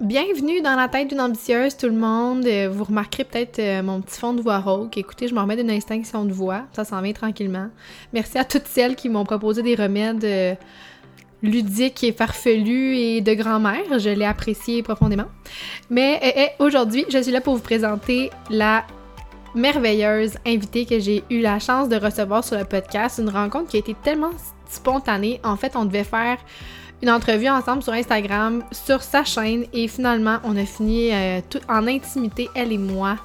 Bienvenue dans la tête d'une ambitieuse, tout le monde. Euh, vous remarquerez peut-être euh, mon petit fond de voix rauque. Écoutez, je m'en remets d'une extinction de voix. Ça s'en vient tranquillement. Merci à toutes celles qui m'ont proposé des remèdes euh, ludiques et farfelus et de grand-mère. Je l'ai apprécié profondément. Mais aujourd'hui, je suis là pour vous présenter la merveilleuse invitée que j'ai eu la chance de recevoir sur le podcast. Une rencontre qui a été tellement spontanée. En fait, on devait faire une entrevue ensemble sur Instagram, sur sa chaîne, et finalement, on a fini euh, tout en intimité, elle et moi,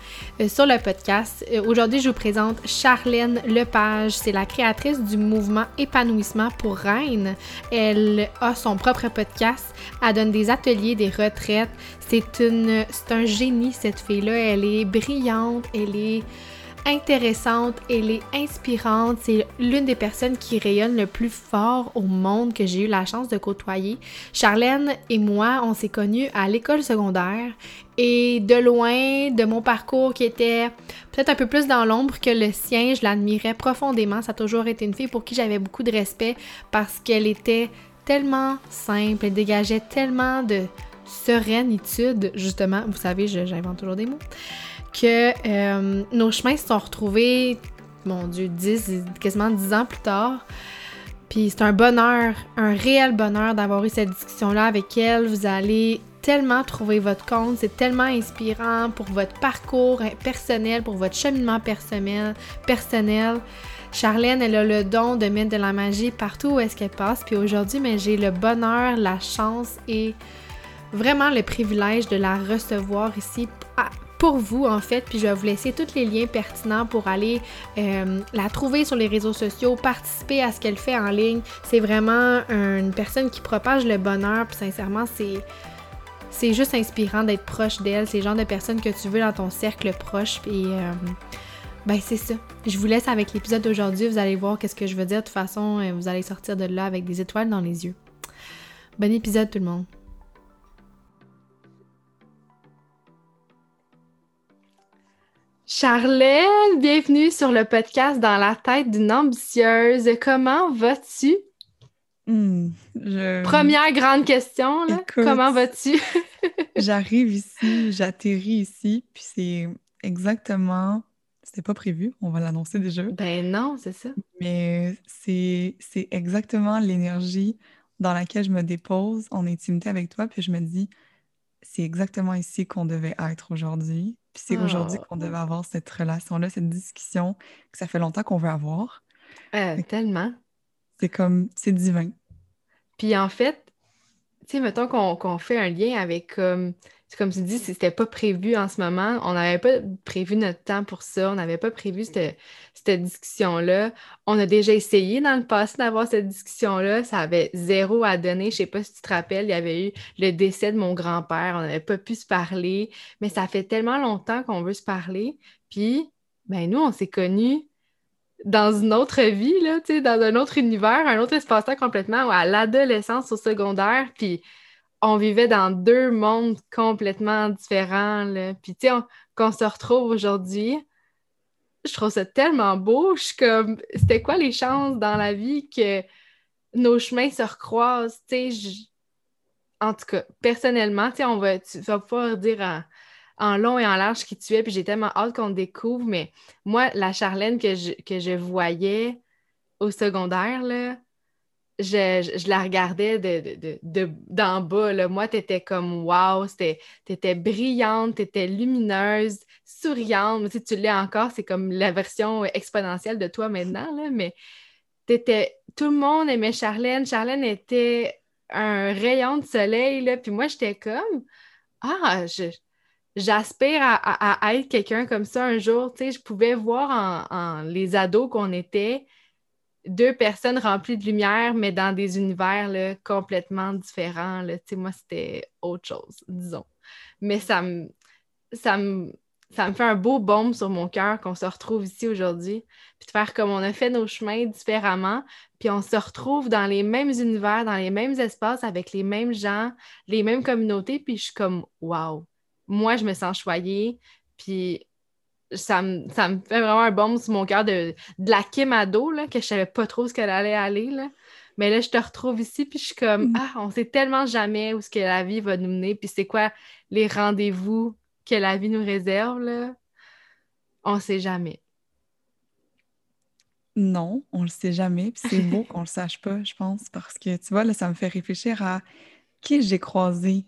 euh, sur le podcast. Euh, aujourd'hui, je vous présente Charlène Lepage. C'est la créatrice du mouvement Épanouissement pour Reine. Elle a son propre podcast. Elle donne des ateliers, des retraites. C'est c'est un génie, cette fille-là. Elle est brillante, elle est intéressante, elle est inspirante, c'est l'une des personnes qui rayonne le plus fort au monde que j'ai eu la chance de côtoyer. Charlène et moi, on s'est connus à l'école secondaire et de loin, de mon parcours qui était peut-être un peu plus dans l'ombre que le sien, je l'admirais profondément. Ça a toujours été une fille pour qui j'avais beaucoup de respect parce qu'elle était tellement simple, elle dégageait tellement de sérénitude, justement. Vous savez, j'invente toujours des mots que euh, nos chemins se sont retrouvés, mon Dieu, 10, quasiment 10 ans plus tard. Puis c'est un bonheur, un réel bonheur d'avoir eu cette discussion-là avec elle. Vous allez tellement trouver votre compte, c'est tellement inspirant pour votre parcours personnel, pour votre cheminement personnel. personnel. Charlène, elle a le don de mettre de la magie partout où est-ce qu'elle passe. Puis aujourd'hui, mais j'ai le bonheur, la chance et vraiment le privilège de la recevoir ici pour vous en fait, puis je vais vous laisser tous les liens pertinents pour aller euh, la trouver sur les réseaux sociaux, participer à ce qu'elle fait en ligne. C'est vraiment une personne qui propage le bonheur, puis sincèrement, c'est c'est juste inspirant d'être proche d'elle. C'est le genre de personne que tu veux dans ton cercle proche, puis euh, ben c'est ça. Je vous laisse avec l'épisode d'aujourd'hui. Vous allez voir qu'est-ce que je veux dire. De toute façon, euh, vous allez sortir de là avec des étoiles dans les yeux. Bon épisode tout le monde. Charlène, bienvenue sur le podcast Dans la tête d'une ambitieuse. Comment vas-tu? Hmm, Première grande question, comment vas-tu? J'arrive ici, j'atterris ici, puis c'est exactement. C'était pas prévu, on va l'annoncer déjà. Ben non, c'est ça. Mais c'est exactement l'énergie dans laquelle je me dépose en intimité avec toi, puis je me dis, c'est exactement ici qu'on devait être aujourd'hui. Puis c'est aujourd'hui ah. qu'on devait avoir cette relation-là, cette discussion que ça fait longtemps qu'on veut avoir. Euh, tellement. C'est comme, c'est divin. Puis en fait, tu sais, mettons qu'on fait un lien avec, comme, comme tu dis, c'était pas prévu en ce moment. On n'avait pas prévu notre temps pour ça. On n'avait pas prévu cette, discussion-là. On a déjà essayé dans le passé d'avoir cette discussion-là. Ça avait zéro à donner. Je sais pas si tu te rappelles, il y avait eu le décès de mon grand-père. On n'avait pas pu se parler. Mais ça fait tellement longtemps qu'on veut se parler. Puis, ben nous, on s'est connus dans une autre vie, là, dans un autre univers, un autre espace-temps complètement, à l'adolescence, au secondaire. Puis, on vivait dans deux mondes complètement différents. Puis, tu sais, qu'on se retrouve aujourd'hui, je trouve ça tellement beau. Je suis comme, c'était quoi les chances dans la vie que nos chemins se recroisent? Tu sais, en tout cas, personnellement, tu sais, on va, vas pouvoir dire en, long et en large qui tu es, puis j'ai tellement hâte qu'on découvre, mais moi, la Charlène que je, que je voyais au secondaire, là, je, la regardais de, d'en bas. Là. Moi, tu étais comme wow, tu étais brillante, tu étais lumineuse, souriante. Tu, tu l'es encore, c'est comme la version exponentielle de toi maintenant, là, mais étais, tout le monde aimait Charlène. Charlène était un rayon de soleil, là, puis moi, j'étais comme Ah, j'aspire à, être quelqu'un comme ça un jour. Tu sais, je pouvais voir en les ados qu'on était deux personnes remplies de lumière, mais dans des univers complètement différents. Là. Moi, c'était autre chose, disons. Mais ça me fait un beau baume sur mon cœur qu'on se retrouve ici aujourd'hui, puis de faire comme on a fait nos chemins différemment, puis on se retrouve dans les mêmes univers, dans les mêmes espaces, avec les mêmes gens, les mêmes communautés, puis je suis comme, wow, moi, je me sens choyée, puis ça me, ça me fait vraiment un baume sur mon cœur de, de la Kim ado, là, que je savais pas trop ce qu'elle allait aller. Là. Mais là, je te retrouve ici, puis je suis comme, Mm. ah, on sait tellement jamais où ce que la vie va nous mener, puis c'est quoi les rendez-vous que la vie nous réserve, là. On sait jamais. Non, on le sait jamais. Puis c'est beau qu'on le sache pas, je pense, parce que tu vois, là, ça me fait réfléchir à qui j'ai croisé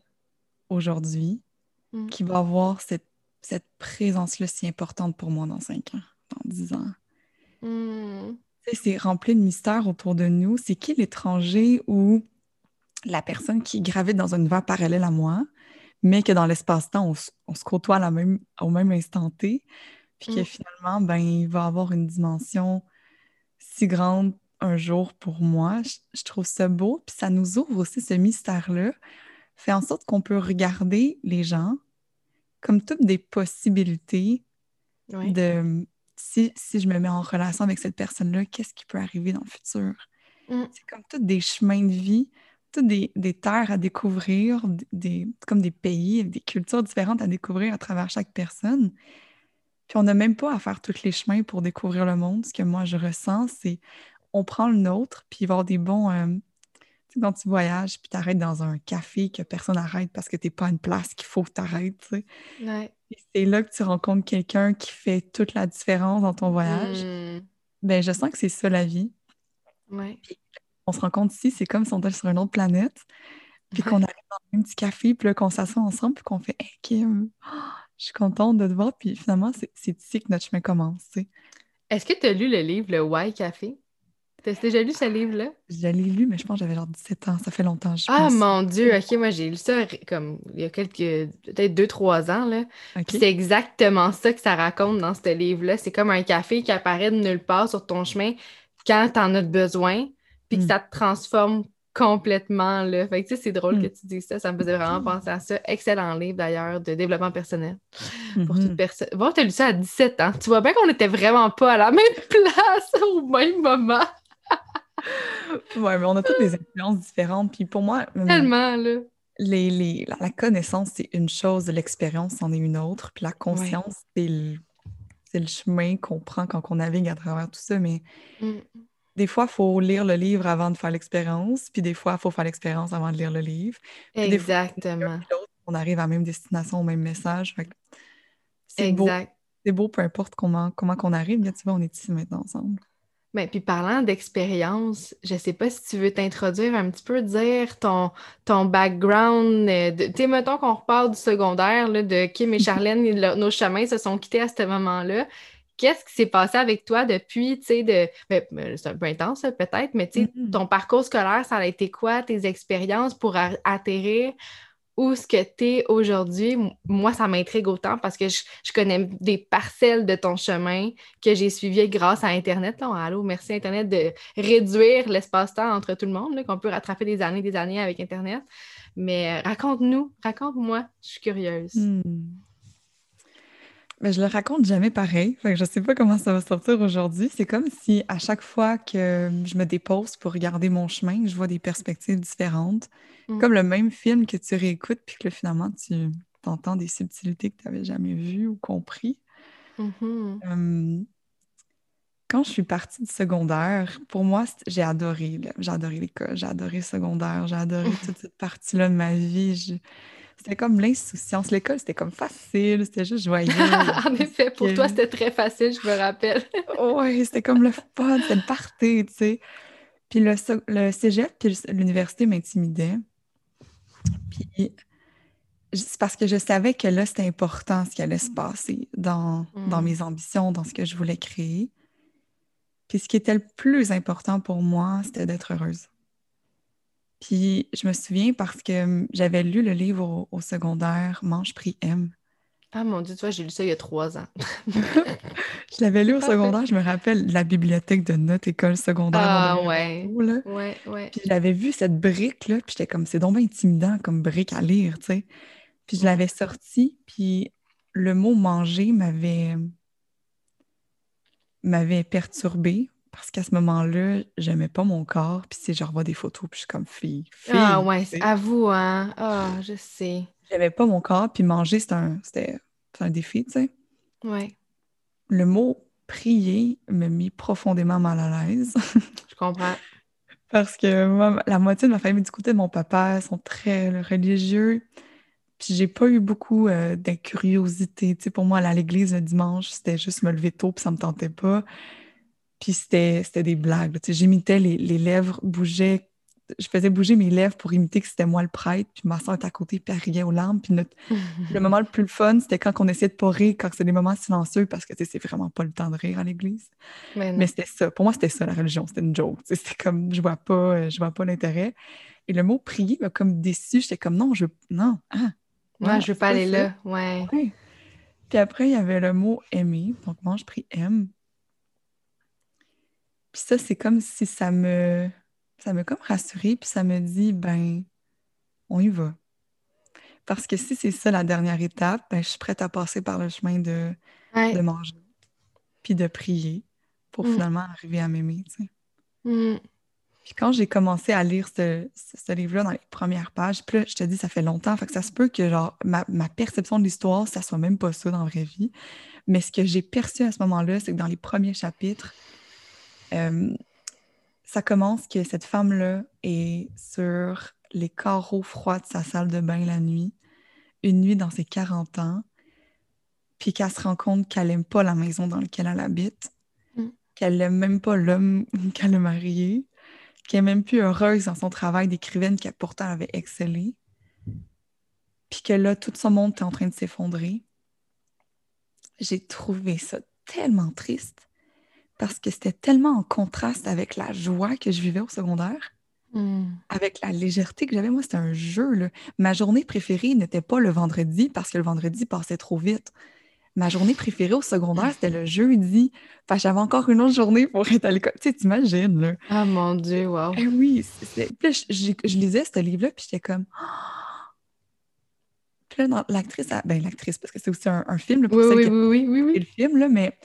aujourd'hui Mm. qui va avoir cette, cette présence-là si importante pour moi dans 5 ans, dans 10 ans? Hmm. C'est rempli de mystères autour de nous. C'est qui l'étranger ou la personne qui gravite dans un univers parallèle à moi, mais que dans l'espace-temps, on, se côtoie à la même, au même instant T, puis que Mm. finalement, ben, il va avoir une dimension si grande un jour pour moi. Je, je trouve ça beau, puis ça nous ouvre aussi ce mystère-là, fait en sorte qu'on peut regarder les gens comme toutes des possibilités Ouais. de si, si je me mets en relation avec cette personne-là, qu'est-ce qui peut arriver dans le futur? Mm. C'est comme tous des chemins de vie, toutes des, des terres à découvrir, des, comme des pays, des cultures différentes à découvrir à travers chaque personne. Puis on n'a même pas à faire tous les chemins pour découvrir le monde. Ce que moi je ressens, c'est on prend le nôtre, puis il va y avoir des bons. euh, quand tu voyages, puis tu arrêtes dans un café que personne n'arrête parce que tu n'es pas à une place qu'il faut que tu arrêtes. tu sais. Ouais. C'est là que tu rencontres quelqu'un qui fait toute la différence dans ton voyage. Hmm. Ben, je sens que c'est ça la vie. Ouais. On se rend compte ici, c'est comme si on était sur une autre planète, puis qu'on arrive dans un petit café, puis là, qu'on s'assoit ensemble, puis qu'on fait Hey Kim, oh, je suis contente de te voir, puis finalement, c'est ici que notre chemin commence. Est-ce que tu as lu le livre Le Why Café? T'as déjà lu ce livre-là? Je l'ai lu, mais je pense que j'avais genre 17 ans, ça fait longtemps. Je Ah pense. mon Dieu, ok, moi j'ai lu ça comme il y a quelques, peut-être deux, trois ans, là. C'est exactement ça que ça raconte dans ce livre-là. C'est comme un café qui apparaît de nulle part sur ton chemin quand t'en as besoin, puis que Mm. ça te transforme complètement, là. Fait que tu sais, c'est drôle Mm. que tu dises ça. Ça me faisait vraiment penser à ça. Excellent livre, d'ailleurs, de développement personnel pour toute personne. Bon, t'as lu ça à 17 ans. Tu vois bien qu'on était vraiment pas à la même place au même moment. Ouais, mais on a toutes des influences différentes, puis pour moi, hum, Tellement, là. les, les- la, la connaissance, c'est une chose, l'expérience, c'en est une autre, puis la conscience, c'est le, c'est le chemin qu'on prend quand on navigue à travers tout ça, mais Mm. des fois, il faut lire le livre avant de faire l'expérience, puis des fois, il faut faire l'expérience avant de lire le livre. Puis des fois, Exactement. on arrive à la même destination, au même message. Fait que c'est beau, c'est beau, peu importe comment, comment qu'on arrive. Regarde, tu vois, on est ici maintenant ensemble. Ben, puis parlant d'expérience, je sais pas si tu veux t'introduire un petit peu, dire ton, ton background. euh, Tu sais, mettons qu'on reparle du secondaire, là, de Kim et Charlène, et nos chemins se sont quittés à ce moment-là. Qu'est-ce qui s'est passé avec toi depuis, tu sais, de... ben, ben, c'est un peu intense, peut-être, mais tu sais, Mhm. ton parcours scolaire, ça a été quoi, tes expériences pour atterrir où ce que tu es aujourd'hui? Moi, ça m'intrigue autant parce que je, connais des parcelles de ton chemin que j'ai suivi grâce à Internet. Allô, merci Internet de réduire l'espace-temps entre tout le monde, qu'on peut rattraper des années des années avec Internet. Mais euh, raconte-nous, raconte-moi, je suis curieuse. Hmm. Mais je le raconte jamais pareil. Fait que je sais pas comment ça va sortir aujourd'hui. C'est comme si à chaque fois que je me dépose pour regarder mon chemin, je vois des perspectives différentes. Mm. Comme le même film que tu réécoutes, puis que là, finalement, tu entends des subtilités que tu n'avais jamais vues ou compris. Mhm. Hum, quand je suis partie du secondaire, pour moi, j'ai adoré. J'ai adoré l'école, j'ai adoré le secondaire, j'ai adoré toute cette partie-là de ma vie. Je- C'était comme l'insouciance. L'école, c'était comme facile, c'était juste joyeux. en effet, pour que- toi, c'était très facile, je me rappelle. Ouais, c'était comme le fun, c'était le party, tu sais. Puis le, le cégep, puis l'université m'intimidaient. Puis c'est parce que je savais que là, c'était important ce qui allait se passer dans, dans Mm. mes ambitions, dans ce que je voulais créer. Puis ce qui était le plus important pour moi, c'était d'être heureuse. Puis je me souviens parce que hum, j'avais lu le livre au, au secondaire, Mange, prie, aime. Ah mon Dieu, tu vois, j'ai lu ça il y a trois ans. Je l'avais lu au secondaire, je me rappelle la bibliothèque de notre école secondaire. Ah ouais. là. Ouais, ouais. Puis j'avais vu cette brique-là, puis j'étais comme, c'est donc bien intimidant comme brique à lire, tu sais. Puis je l'avais sortie, puis le mot manger m'avait m'avait perturbée parce qu'à ce moment-là, j'aimais pas mon corps, puis si je revois des photos, puis je suis comme fille, fille. Ah ouais, à vous, hein. Ah, je sais. J'aimais pas mon corps, puis manger, c'était un, défi, tu sais. Ouais, Le mot prier me mit profondément mal à l'aise. je comprends. Parce que moi, la moitié de ma famille du côté de mon papa sont très religieux. Puis j'ai pas eu beaucoup euh, de curiosité. Tu sais, pour moi, aller à l'église le dimanche, c'était juste me lever tôt, puis ça me tentait pas. Puis c'était des blagues. J'imitais les, les lèvres, bougeaient je faisais bouger mes lèvres pour imiter que c'était moi le prêtre, puis ma soeur était à côté, puis elle riait aux larmes. Puis le moment le plus fun, c'était quand on essayait de pas rire, quand c'est des moments silencieux, parce que c'est vraiment pas le temps de rire à l'église. Mais, c'était ça. Pour moi, c'était ça, la religion. C'était une joke. C'était comme, je vois pas, euh, je vois pas l'intérêt. Et le mot prier m'a comme déçu. J'étais comme, non, je non, ah, ouais, je veux pas aller là. Ouais. Puis après, il y avait le mot aimer. Donc, moi, je prie aime. Puis ça, c'est comme si ça me ça comme puis ça me dit, ben, on y va. Parce que si c'est ça la dernière étape, ben, je suis prête à passer par le chemin de, de manger, puis de prier pour mm. finalement arriver à m'aimer, tu sais. Mm. Puis quand j'ai commencé à lire ce, ce, livre-là dans les premières pages, puis là, je te dis, ça fait longtemps, fait que ça se peut que genre ma, ma perception de l'histoire, ça soit même pas ça dans la vraie vie. Mais ce que j'ai perçu à ce moment-là, c'est que dans les premiers chapitres, euh, ça commence que cette femme-là est sur les carreaux froids de sa salle de bain la nuit, une nuit dans ses 40 ans, puis qu'elle se rend compte qu'elle n'aime pas la maison dans laquelle elle habite, mm. qu'elle n'aime même pas l'homme qu'elle a marié, qu'elle n'est même plus heureuse dans son travail d'écrivaine qu'elle pourtant avait excellé, puis que là, tout son monde est en train de s'effondrer. J'ai trouvé ça tellement triste parce que c'était tellement en contraste avec la joie que je vivais au secondaire, hmm. avec la légèreté que j'avais. Moi, c'était un jeu. Ma journée préférée n'était pas le vendredi parce que le vendredi passait trop vite. Ma journée préférée au secondaire, c'était le jeudi. Enfin, j'avais encore une autre journée pour être à l'école. Tu sais, t'imagines, là. Ah, mon Dieu, wow. Eh oui, Puis je, lisais ce livre-là, puis j'étais comme... Puis là, l'actrice... Ben, l'actrice, parce que c'est aussi un, film, pour oui, oui, oui, oui, oui, le film, là, mais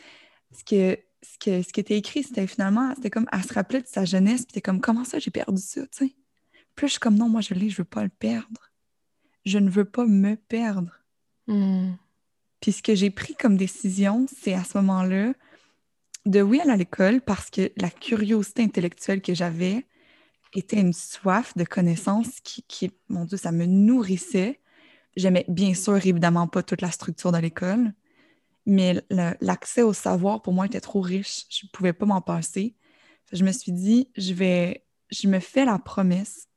ce que ce, que, ce qui était écrit, c'était finalement, c'était comme, elle se rappelait de sa jeunesse, puis c'était comme, comment ça, j'ai perdu ça, tu sais? Puis je suis comme, non, moi, je l'ai, je veux pas le perdre. Je ne veux pas me perdre. Hmm. Puis ce que j'ai pris comme décision, c'est à ce moment-là de oui aller à l'école parce que la curiosité intellectuelle que j'avais était une soif de connaissances qui, qui, mon Dieu, ça me nourrissait. J'aimais bien sûr évidemment pas toute la structure de l'école, mais l'accès au savoir pour moi était trop riche. Je ne pouvais pas m'en passer. Je me suis dit, je vais, je me fais la promesse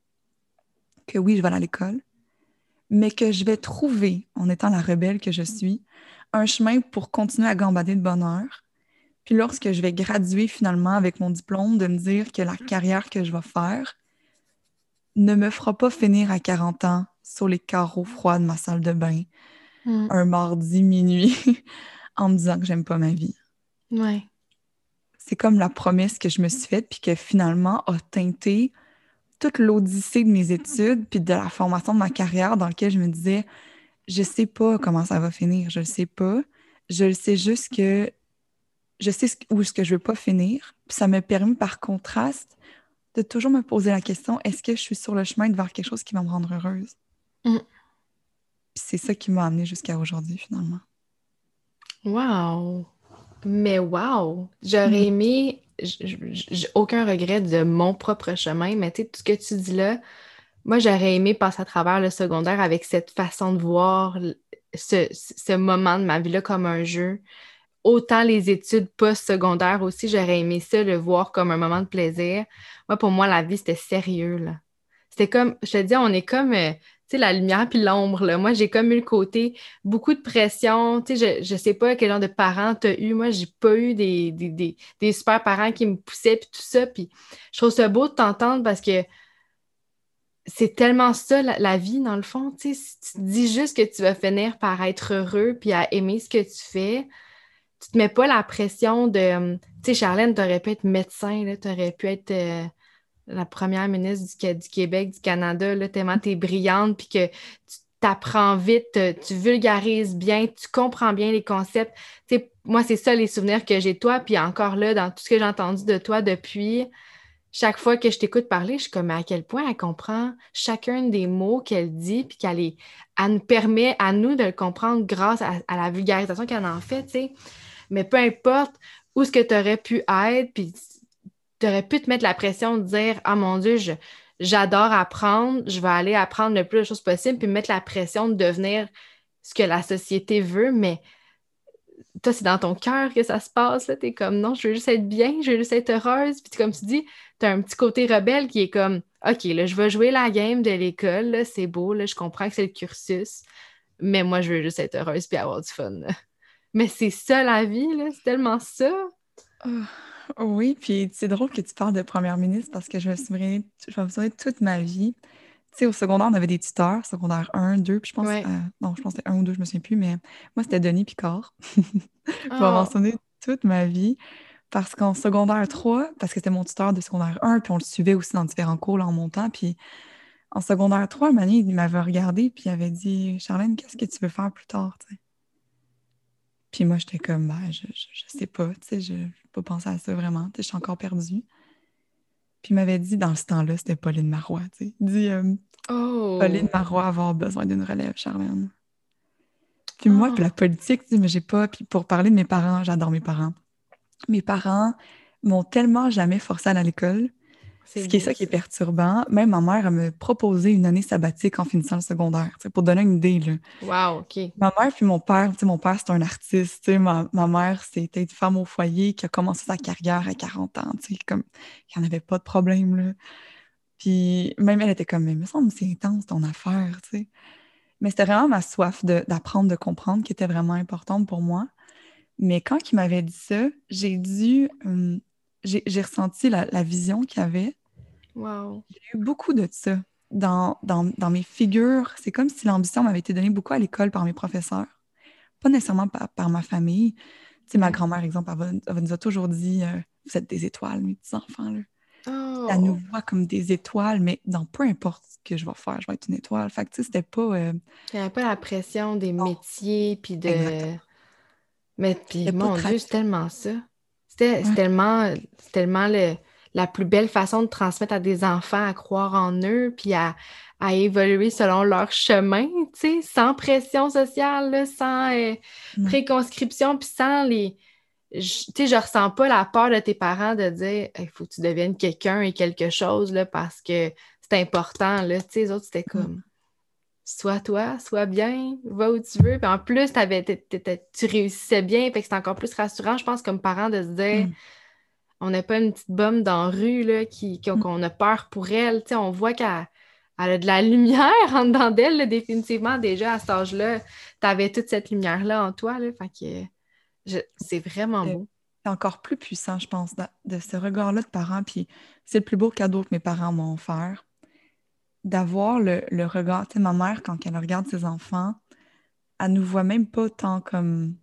que oui, je vais aller à l'école, mais que je vais trouver, en étant la rebelle que je suis, un chemin pour continuer à gambader de bonheur. Puis lorsque je vais graduer finalement avec mon diplôme, de me dire que la carrière que je vais faire ne me fera pas finir à 40 ans sur les carreaux froids de ma salle de bain, hmm. un mardi minuit, en me disant que j'aime pas ma vie. Ouais. C'est comme la promesse que je me suis faite, puis que finalement a teinté toute l'odyssée de mes études, puis de la formation de ma carrière dans laquelle je me disais, je sais pas comment ça va finir, je le sais pas. Je le sais juste que je sais où est-ce que je veux pas finir. Puis ça m'a permis, par contraste, de toujours me poser la question, est-ce que je suis sur le chemin de voir quelque chose qui va me rendre heureuse? Mm. c'est ça qui m'a amenée jusqu'à aujourd'hui, finalement. Wow! Mais wow! J'aurais mm. aimé, j'ai aucun regret de mon propre chemin, mais tu sais, tout ce que tu dis là, moi, j'aurais aimé passer à travers le secondaire avec cette façon de voir ce, moment de ma vie-là comme un jeu. Autant les études post-secondaires aussi, j'aurais aimé ça, le voir comme un moment de plaisir. Moi, pour moi, la vie, c'était sérieux, là. C'était comme, je te dis, on est comme, la lumière puis l'ombre. Moi, j'ai comme eu le côté beaucoup de pression. Tu sais, je, ne sais pas quel genre de parents tu as eu. Moi, j'ai pas eu des, des, super parents qui me poussaient puis tout ça. Puis je trouve ça beau de t'entendre parce que c'est tellement ça la, vie, dans le fond. Tu si tu dis juste que tu vas finir par être heureux puis à aimer ce que tu fais, tu te mets pas la pression de. Tu sais, Charlène, tu aurais pu être médecin, tu aurais pu être. Euh, la première ministre du, Québec, du Canada, là, tellement tu es brillante, puis que tu t'apprends vite, tu vulgarises bien, tu comprends bien les concepts. moi, c'est ça les souvenirs que j'ai de toi, puis encore là, dans tout ce que j'ai entendu de toi depuis, chaque fois que je t'écoute parler, je suis comme à quel point elle comprend chacun des mots qu'elle dit, puis qu'elle nous permet à nous de le comprendre grâce à, la vulgarisation qu'elle en fait, tu sais. Mais peu importe où est-ce que tu aurais pu être, puis aurais pu te mettre la pression de dire Ah mon Dieu, j'adore apprendre, je vais aller apprendre le plus de choses possible, puis mettre la pression de devenir ce que la société veut, mais toi, c'est dans ton cœur que ça se passe. Tu es comme non, je veux juste être bien, je veux juste être heureuse. Puis comme tu dis, tu as un petit côté rebelle qui est comme OK, là, je vais jouer la game de l'école, c'est beau, là, je comprends que c'est le cursus, mais moi, je veux juste être heureuse puis avoir du fun. Mais c'est ça la vie, c'est tellement ça. Ah, oui, puis c'est drôle que tu parles de première ministre parce que je me souviens, je me souviens toute ma vie. Tu sais, au secondaire, on avait des tuteurs, secondaire 1, 2, puis je pense, euh, non, je pense que c'était 1 ou 2, je me souviens plus, mais moi, c'était Denis Picard. je vais oh. mentionner toute ma vie. Parce qu'en secondaire 3, parce que c'était mon tuteur de secondaire 1, puis on le suivait aussi dans différents cours là, en montant, puis en secondaire 3, Mani, il m'avait regardé, puis il avait dit Charlène, qu'est-ce que tu veux faire plus tard Puis moi, j'étais comme, ben, je, je, sais pas, tu sais, je n'ai pas pensé à ça vraiment, je suis encore perdue. Puis il m'avait dit, dans ce temps-là, c'était Pauline Marois, tu sais. Il dit euh, oh. Pauline Marois avoir besoin d'une relève, Charlène. Puis moi, puis la ah. politique, tu sais, mais j'ai pas. Puis pour parler de mes parents, j'adore mes parents mes parents m'ont tellement jamais forcé à aller à l'école. Ce qui est ça qui est perturbant. Même ma mère a me proposé une année sabbatique en finissant le secondaire, pour donner une idée. Là. Wow, OK. Ma mère puis mon père, mon père, c'est un artiste. Ma, ma mère, c'était une femme au foyer qui a commencé sa carrière à 40 ans. Comme, il n'y en avait pas de problème. Là. Puis même elle était comme, mais me semble c'est intense ton affaire. sais. Mais c'était vraiment ma soif d'apprendre, de, comprendre qui était vraiment importante pour moi. Mais quand il m'avait dit ça, j'ai dû. Hum, j'ai ressenti la, vision qu'il avait. Wow. J'ai eu beaucoup de ça dans, dans, mes figures. C'est comme si l'ambition m'avait été donnée beaucoup à l'école par mes professeurs, pas nécessairement par, ma famille. Tu sais, ma grand-mère, exemple, elle, nous a toujours dit euh, Vous êtes des étoiles, mes petits-enfants. Là. Elle nous oh. voit comme des étoiles, mais dans peu importe ce que je vais faire, je vais être une étoile. Fait que, tu sais, c'était pas. Euh, Il n'y avait pas la pression des métiers, puis de. Mais puis, mon Dieu, c'est tellement ça. C'est tellement, tellement la plus belle façon de transmettre à des enfants à croire en eux, puis à, évoluer selon leur chemin, tu sais, sans pression sociale, sans euh, préconscription, puis sans les... Tu sais, je ressens pas la peur de tes parents de dire il faut que tu deviennes quelqu'un et quelque chose, là, parce que c'est important, là. Tu sais, les autres, c'était comme sois toi, sois bien, va où tu veux. Puis en plus, tu réussissais bien, fait que c'est encore plus rassurant, je pense, comme parent, de se dire mm. on n'a pas une petite bombe dans la rue là, qui, mm. qu'on a peur pour elle. on voit qu'elle a de la lumière en dedans d'elle, définitivement, déjà à cet âge-là. Tu avais toute cette lumière-là en toi. Là, fait que c'est vraiment beau. C'est encore plus puissant, je pense, de, de ce regard-là de parents. Puis c'est le plus beau cadeau que mes parents m'ont offert d'avoir le, regard. Tu sais, ma mère, quand elle regarde ses enfants, elle nous voit même pas tant comme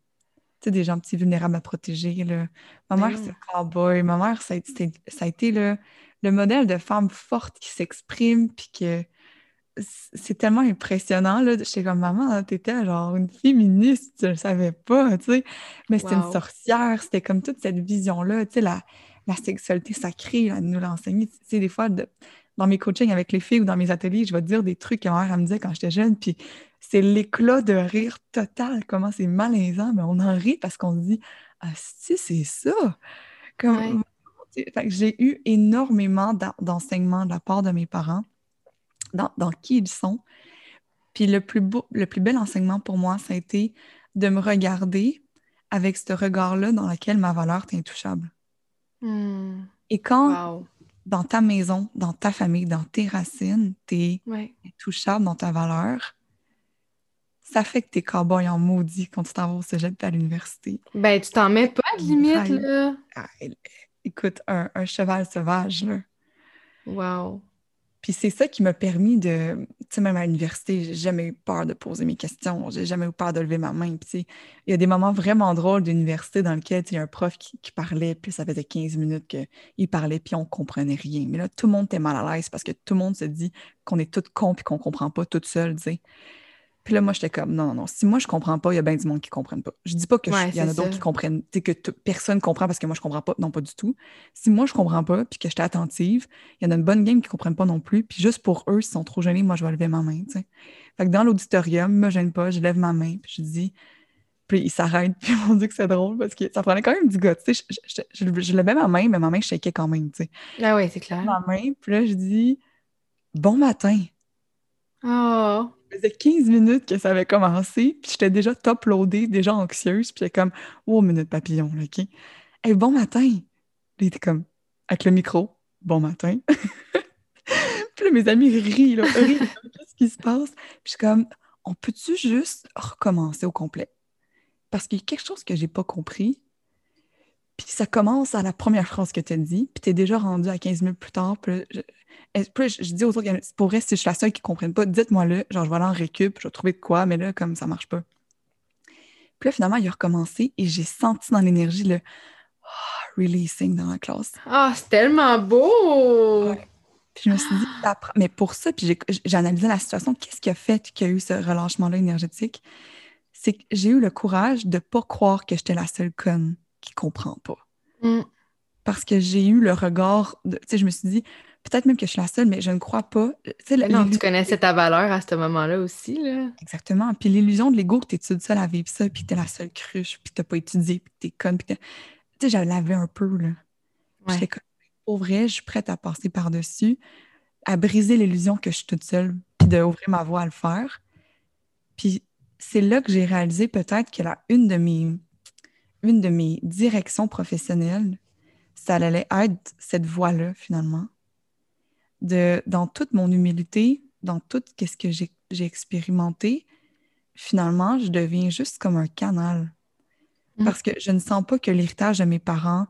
tu sais, des gens petits vulnérables à protéger. Ma mère, ben c'est un cowboy. Ma mère, ça a, été le, le, modèle de femme forte qui s'exprime, puis que c'est tellement impressionnant. Là. J'étais comme, maman, t'étais genre une féministe, je le savais pas, tu sais. Mais c'était une sorcière, c'était comme toute cette vision-là, tu sais, la, la sexualité sacrée, elle nous l'a enseigné. Tu sais, des fois, de, dans mes coachings avec les filles ou dans mes ateliers, je vais te dire des trucs que ma mère me disait quand j'étais jeune, puis c'est l'éclat de rire total, comment c'est malaisant, mais on en rit parce qu'on se dit Ah, si, c'est ça! Comme... J'ai eu énormément d'enseignements de la part de mes parents dans, qui ils sont. Puis le plus, beau, le plus bel enseignement pour moi, ça a été de me regarder avec ce regard-là dans lequel ma valeur est intouchable. Hmm. Et quand, dans ta maison, dans ta famille, dans tes racines, t'es touchable dans ta valeur, ça fait que t'es cowboy en maudit quand tu t'en vas au cégep à l'université. Ben, tu t'en mets pas de limite, là. Écoute, un, un, cheval sauvage, là. Wow. Puis c'est ça qui m'a permis de, tu sais, même à l'université, j'ai jamais eu peur de poser mes questions, j'ai jamais eu peur de lever ma main. Puis il y a des moments vraiment drôles d'université dans lesquels il y a un prof qui, parlait, puis ça faisait 15 minutes qu'il parlait, puis on comprenait rien. Mais là, tout le monde était mal à l'aise parce que tout le monde se dit qu'on est toutes cons puis qu'on comprend pas toute seule, tu sais. Puis là, moi, j'étais comme, non, non, non, si moi, je comprends pas, il y a bien du monde qui ne comprenne pas. Je dis pas qu'il y en a d'autres qui comprennent, que personne comprend parce que moi, je comprends pas. Non, pas du tout. Si moi, je comprends pas, puis que j'étais attentive, il y en a une bonne game qui ne comprennent pas non plus. Puis juste pour eux, s'ils sont trop gênés, moi, je vais lever ma main, tu sais. Fait que dans l'auditorium, je me gêne pas, je lève ma main, puis je dis, Puis il s'arrête, puis on dit que c'est drôle parce que ça prenait quand même du gars. Tu sais, je, je, je, levais ma main, mais ma main shakeait quand même, tu sais. Ah oui, c'est clair. Ma main, puis là, je dis Bon matin. Oh. Faisait 15 minutes que ça avait commencé, puis j'étais déjà top-loadée, déjà anxieuse, puis comme Oh, minute papillon, là, OK? Hey, bon matin. il était comme avec le micro Bon matin. puis là, mes amis rient, là, rient. Qu'est-ce qui se passe? Puis je suis comme On peut-tu juste recommencer au complet? parce qu'il y a quelque chose que j'ai pas compris. Puis ça commence à la première phrase que tu as dit, puis tu es déjà rendu à 15 minutes plus tard. Puis je, je, dis aux autres, pour vrai, si je suis la seule qui ne comprenne pas, dites-moi-le, genre je vais aller en récup, je vais trouver de quoi, mais là, comme ça marche pas. Puis là, finalement, il a recommencé et j'ai senti dans l'énergie le oh, releasing dans la classe. Ah, c'est tellement beau! Puis je me suis dit, mais pour ça, puis j'ai analysé la situation, qu'est-ce qui a fait qu'il y a eu ce relâchement-là énergétique? c'est que j'ai eu le courage de ne pas croire que j'étais la seule conne qui comprend pas. Mm. Parce que j'ai eu le regard, tu sais, je me suis dit, peut-être même que je suis la seule, mais je ne crois pas. non, tu connaissais ta valeur à ce moment-là aussi, là. Exactement. Puis l'illusion de l'ego que tu es toute seule à vivre ça, puis tu es la seule cruche, puis tu n'as pas étudié, puis tu es conne, puis tu sais, j'avais lavé un peu, là. J'étais comme, pour vrai, je suis prête à passer par-dessus, à briser l'illusion que je suis toute seule, puis d'ouvrir ma voie à le faire. Puis c'est là que j'ai réalisé peut-être que la, une, de mes, une de mes directions professionnelles, ça allait être cette voie-là, finalement. De, dans toute mon humilité, dans tout ce que j'ai expérimenté, finalement, je deviens juste comme un canal. Mm. Parce que je ne sens pas que l'héritage de mes parents,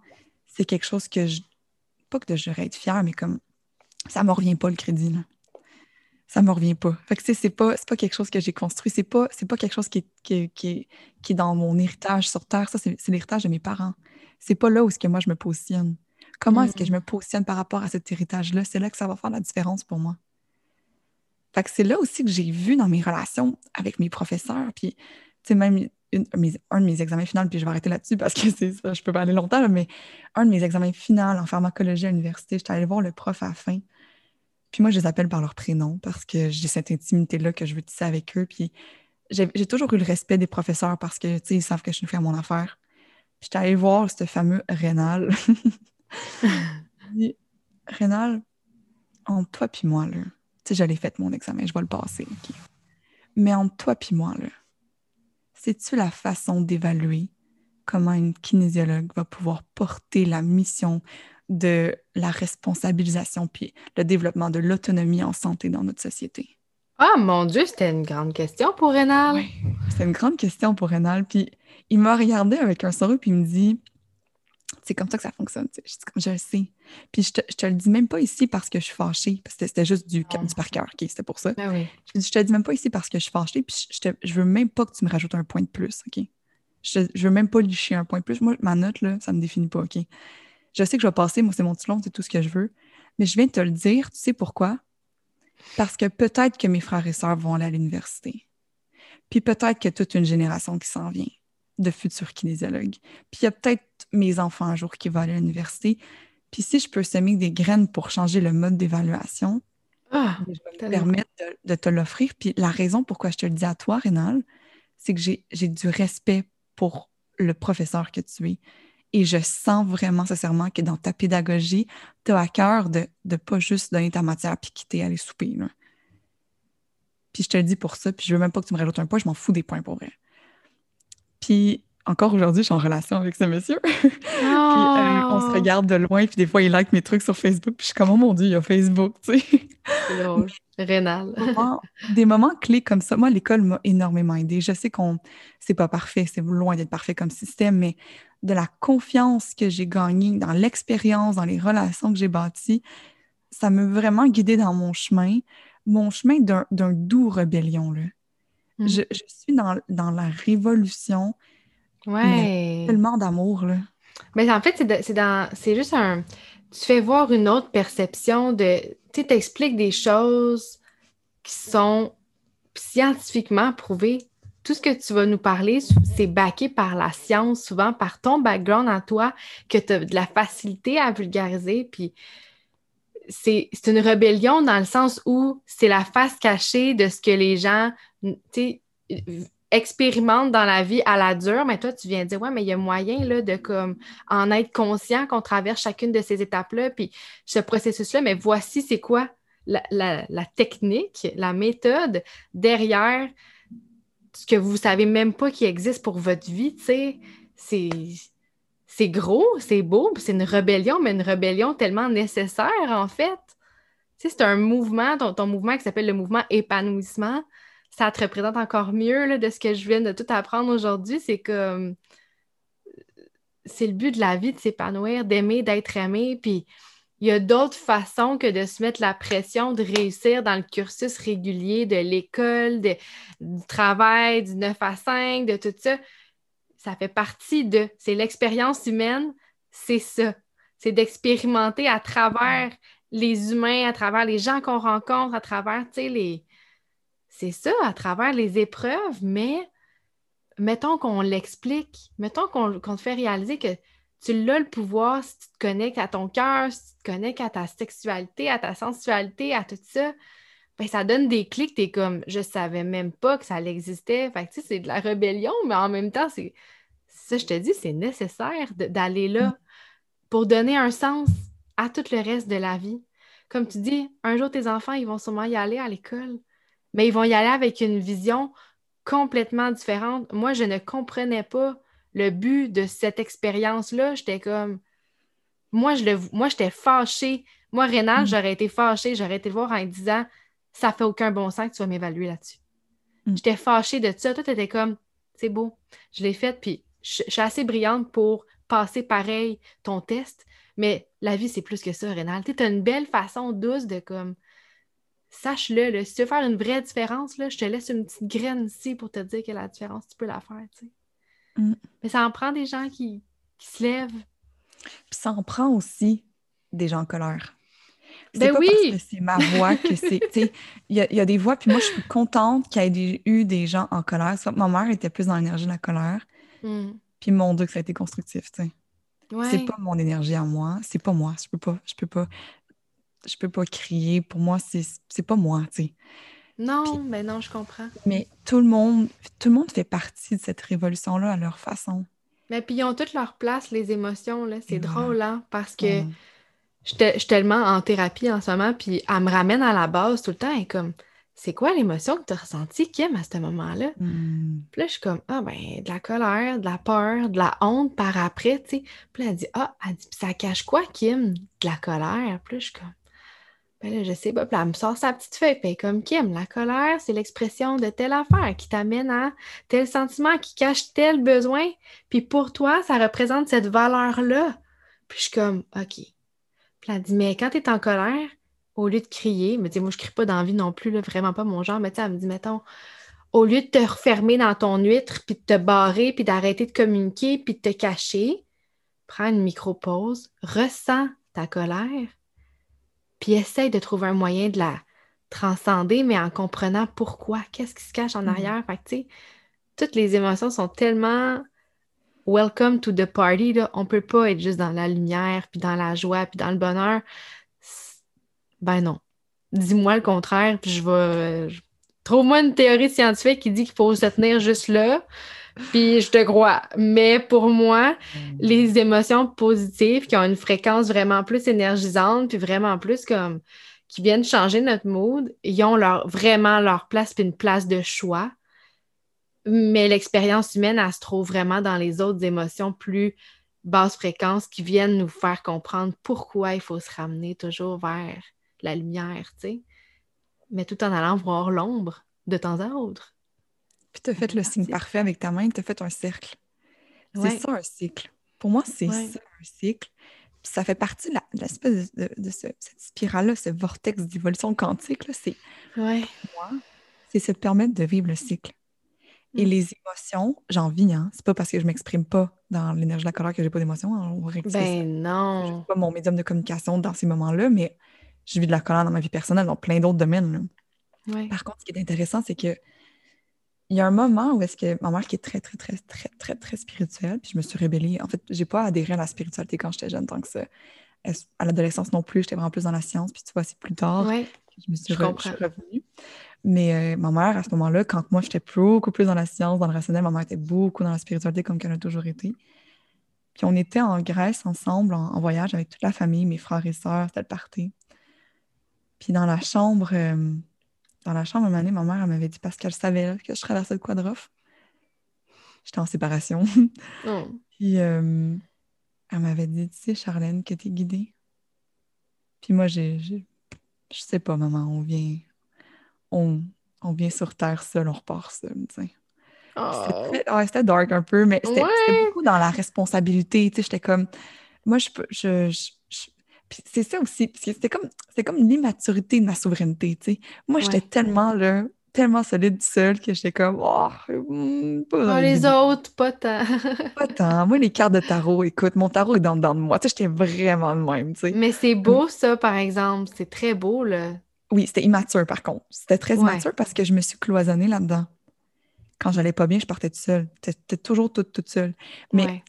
c'est quelque chose que je. Pas que je devrais être fière, mais comme ça ne me revient pas le crédit. Là ça me revient pas. Fait que c'est pas, pas quelque chose que j'ai construit, c'est pas, pas quelque chose qui est, qui, qui, est dans mon héritage sur Terre. Ça, c'est l'héritage de mes parents. C'est pas là où est-ce que moi je me positionne. Comment est-ce que je me positionne par rapport à cet héritage-là? C'est là que ça va faire la différence pour moi. Fait que c'est là aussi que j'ai vu dans mes relations avec mes professeurs, puis, tu sais, même un de mes examens finaux, puis je vais arrêter là-dessus parce que c'est ça, je peux pas aller longtemps, mais un de mes examens finaux en pharmacologie à l'université, j'étais allée voir le prof à la fin. Puis moi, je les appelle par leur prénom parce que j'ai cette intimité-là que je veux tisser avec eux. Puis j'ai toujours eu le respect des professeurs parce que, tu sais, ils savent que je suis une à mon affaire. Puis j'étais allée voir ce fameux Rénal. Rénal, entre toi puis moi, là, tu sais, j'allais fait mon examen, je vais le passer. Mais entre toi puis moi, là, sais-tu la façon d'évaluer comment une kinésiologue va pouvoir porter la mission de la responsabilisation puis le développement de l'autonomie en santé dans notre société? Ah, mon Dieu, c'était une grande question pour Rénal. Oui, c'était une grande question pour Rénal. Puis il m'a regardé avec un sourire puis il me dit c'est comme ça que ça fonctionne. Je, je le sais. Puis je te, te le dis même pas ici parce que je suis fâchée, parce que c'était juste du, ah. du par cœur, OK? C'était pour ça. Ben oui. je, je te le dis même pas ici parce que je suis fâchée, puis je, te, je veux même pas que tu me rajoutes un point de plus, OK? Je, je veux même pas licher un point de plus. Moi, ma note, là, ça me définit pas, OK? Je sais que je vais passer, moi, c'est mon long, c'est tout ce que je veux. Mais je viens de te le dire, tu sais pourquoi? Parce que peut-être que mes frères et sœurs vont aller à l'université. Puis peut-être qu'il y a toute une génération qui s'en vient de futurs kinésiologues. Puis il y a peut-être mes enfants un jour qui vont aller à l'université. Puis si je peux semer des graines pour changer le mode d'évaluation, ah, je vais me permettre de, te l'offrir. Puis la raison pourquoi je te le dis à toi, Rénal, c'est que j'ai du respect pour le professeur que tu es. Et je sens vraiment sincèrement que dans ta pédagogie, tu as à cœur de ne pas juste donner ta matière puis quitter, aller souper. Puis je te le dis pour ça, puis je veux même pas que tu me rajoutes un point, je m'en fous des points pour vrai. Puis encore aujourd'hui, je suis en relation avec ce monsieur. puis euh, on se oh! regarde de loin, puis des fois, il like mes trucs sur Facebook, puis je suis comme, oh mon Dieu, il y a Facebook, tu sais. Rénal. des moments clés comme ça, moi, l'école m'a énormément aidé. Je sais qu'on c'est pas parfait, c'est loin d'être parfait comme système, mais de la confiance que j'ai gagnée dans l'expérience, dans les relations que j'ai bâties, ça m'a vraiment guidé dans mon chemin, mon chemin d'un doux rébellion. Là. Mm. Je, suis dans, dans la révolution. Ouais. Tellement d'amour. là. Mais en fait, c'est juste un. Tu fais voir une autre perception de. Tu t'expliques des choses qui sont scientifiquement prouvées tout ce que tu vas nous parler, c'est backé par la science, souvent par ton background en toi, que tu as de la facilité à vulgariser. Puis c'est une rébellion dans le sens où c'est la face cachée de ce que les gens expérimente dans la vie à la dure, mais toi, tu viens dire, ouais, mais il y a moyen là, de comme en être conscient qu'on traverse chacune de ces étapes-là, puis ce processus-là, mais voici c'est quoi la, technique, la méthode derrière ce que vous savez même pas qui existe pour votre vie, tu sais, c'est c'est gros, c'est beau, c'est une rébellion, mais une rébellion tellement nécessaire, en fait. Tu sais, c'est un mouvement, ton, ton mouvement qui s'appelle le mouvement épanouissement, ça te représente encore mieux là, de ce que je viens de tout apprendre aujourd'hui. C'est comme c'est le but de la vie de s'épanouir, d'aimer, d'être aimé. Puis il y a d'autres façons que de se mettre la pression de réussir dans le cursus régulier de l'école, du travail, du 9 à 5, de tout ça. Ça fait partie de. C'est l'expérience humaine, c'est ça. C'est d'expérimenter à travers les humains, à travers les gens qu'on rencontre, à travers les, c'est ça, à travers les épreuves, mais mettons qu'on l'explique, mettons qu'on te fait réaliser que tu l'as le pouvoir si tu te connectes à ton cœur, si tu te connectes à ta sexualité, à ta sensualité, à tout ça. Ben, ça donne des clics, t'es comme je savais même pas que ça existait. Fait tu sais, c'est de la rébellion, mais en même temps, c'est ça, je te dis, c'est nécessaire d'aller là mm. pour donner un sens à tout le reste de la vie. Comme tu dis, un jour tes enfants, ils vont sûrement y aller à l'école mais ils vont y aller avec une vision complètement différente. Moi, je ne comprenais pas le but de cette expérience-là. J'étais comme. Moi, je le... moi, j'étais fâchée. Moi, Rénal, mm. j'aurais été fâchée. J'aurais été le voir en disant Ça fait aucun bon sens que tu vas m'évaluer là-dessus. Mm. J'étais fâchée de ça. Toi, tu étais comme C'est beau. Je l'ai fait, puis je, suis assez brillante pour passer pareil ton test. Mais la vie, c'est plus que ça, Rénal. Tu as une belle façon douce de comme sache-le. Si tu veux faire une vraie différence, là, je te laisse une petite graine ici pour te dire que la différence, tu peux la faire. Mm. Mais ça en prend des gens qui, se lèvent. Puis ça en prend aussi des gens en colère. Ben pas oui! parce que c'est ma voix que c'est. Il y, a des voix, puis moi, je suis contente qu'il y ait eu des gens en colère. ma mère était plus dans l'énergie de la colère. Mm. Puis mon Dieu, que ça a été constructif, tu sais. C'est pas mon énergie à moi, c'est pas moi. Je peux pas, je peux pas je peux pas crier. Pour moi, c'est pas moi, tu sais. Non, mais non, je comprends. Mais tout le monde, tout le monde fait partie de cette révolution-là à leur façon. Mais puis ils ont toutes leur place, les émotions, là. C'est drôle, hein, parce que je suis tellement en thérapie en ce moment, puis elle me ramène à la base tout le temps, et comme, c'est quoi l'émotion que tu as ressentie, Kim, à ce moment-là? Hmm. Puis là, je suis comme, ah ben, de la colère, de la peur, de la honte par après, tu sais. Puis là, elle dit, ah, elle dit, ça cache quoi, Kim? De la colère? Puis là, je suis comme, ben là, je sais pas. Puis elle me sort sa petite feuille. Puis comme Kim, la colère, c'est l'expression de telle affaire qui t'amène à tel sentiment, qui cache tel besoin. Puis pour toi, ça représente cette valeur-là. Puis je suis comme, OK. Puis elle dit, mais quand tu es en colère, au lieu de crier, mais dis moi, je crie pas d'envie non plus, là, vraiment pas mon genre, mais tu elle me dit, mettons, au lieu de te refermer dans ton huître, puis de te barrer, puis d'arrêter de communiquer, puis de te cacher, prends une micro-pause, ressens ta colère, puis essaye de trouver un moyen de la transcender, mais en comprenant pourquoi, qu'est-ce qui se cache en mm. arrière. Fait que, tu sais, toutes les émotions sont tellement welcome to the party. Là. On peut pas être juste dans la lumière, puis dans la joie, puis dans le bonheur. Ben non. Dis-moi le contraire, puis je vais. Trouve-moi une théorie scientifique qui dit qu'il faut se tenir juste là, puis je te crois. Mais pour moi, mm. les émotions positives qui ont une fréquence vraiment plus énergisante, puis vraiment plus comme qui viennent changer notre mood, ils ont leur, vraiment leur place, puis une place de choix. Mais l'expérience humaine, elle se trouve vraiment dans les autres émotions plus basse fréquence qui viennent nous faire comprendre pourquoi il faut se ramener toujours vers la lumière, tu sais. Mais tout en allant voir l'ombre de temps à autre. Puis tu as fait le signe parfait avec ta main, tu as fait un cercle. C'est ça un cycle. Pour moi, c'est ça un cycle. Puis ça fait partie de l'espèce de, cette spirale-là, ce vortex d'évolution quantique. C'est moi, c'est se permettre de vivre le cycle. Et mm. les émotions, j'en vis, hein. C'est pas parce que je m'exprime pas dans l'énergie de la colère que j'ai pas d'émotions. Hein. Ben non. Je pas mon médium de communication dans ces moments-là, mais je vis de la colère dans ma vie personnelle, dans plein d'autres domaines. Par contre, ce qui est intéressant, c'est que il y a un moment où est-ce que ma mère qui est très, très, très, très, très, très spirituelle, puis je me suis rébellée. En fait, j'ai pas adhéré à la spiritualité quand j'étais jeune, tant que ça. À l'adolescence non plus, j'étais vraiment plus dans la science, puis tu vois, c'est plus tard. je me suis, revenue. Mais euh, ma mère, à ce moment-là, quand moi, j'étais beaucoup plus dans la science, dans le rationnel, ma mère était beaucoup dans la spiritualité comme qu'elle a toujours été. Puis on était en Grèce ensemble, en, voyage avec toute la famille, mes frères et sœurs, c'était le party. Puis dans la chambre, euh, dans la chambre, une année, ma mère, elle m'avait dit, parce qu'elle savait que je traversais le quadrof. J'étais en séparation. Oh. Puis euh, elle m'avait dit, tu sais, Charlène, que t'es guidée. Puis moi, j'ai, je sais pas, maman, on vient, on, on vient sur Terre seul, on repart seul, tu sais. Oh. C'était dark un peu, mais c'était beaucoup dans la responsabilité. Tu sais, j'étais comme, moi, je peux, je, c'est ça aussi, c'était comme, comme l'immaturité de ma souveraineté, tu sais. Moi, j'étais tellement là, tellement solide seule que j'étais comme, oh, hmm, pas les autres, pas tant. pas tant. Moi, les cartes de tarot, écoute, mon tarot est dans, dans de moi. Tu sais, j'étais vraiment le même, tu sais. Mais c'est beau, ça, par exemple. C'est très beau, là. Oui, c'était immature, par contre. C'était très immature parce que je me suis cloisonnée là-dedans quand j'allais pas bien, je partais toute seule. J'étais toujours toute, toute seule. Mais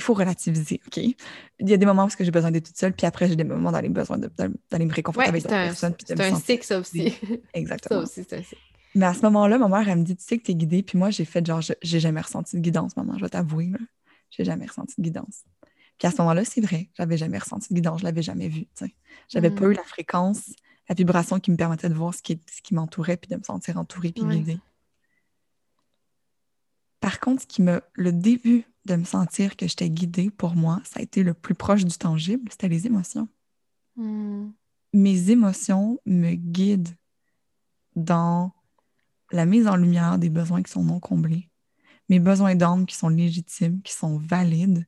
il faut relativiser, OK? Il y a des moments où j'ai besoin d'être toute seule, puis après, j'ai des moments où j'ai besoin d'aller me réconforter avec d'autres personnes. C'est un cycle, ça aussi. Exactement. Ça aussi, c'est un cycle. Mais à ce moment-là, ma mère, elle me dit, tu sais que tu es guidée, puis moi, j'ai fait genre, j'ai jamais ressenti de guidance, maman, je vais t'avouer, j'ai jamais ressenti de guidance. Puis à ce moment-là, c'est vrai, j'avais jamais ressenti de guidance, je l'avais jamais vu, tu sais. J'avais pas mm. eu la fréquence, la vibration qui me permettait de voir ce qui, ce qui m'entourait, puis de me sentir entourée, puis guidée. Par contre, ce qui me, le début de me sentir que j'étais guidée pour moi, ça a été le plus proche du tangible, c'était les émotions. Hmm. Mes émotions me guident dans la mise en lumière des besoins qui sont non comblés, mes besoins d'âme qui sont légitimes, qui sont valides,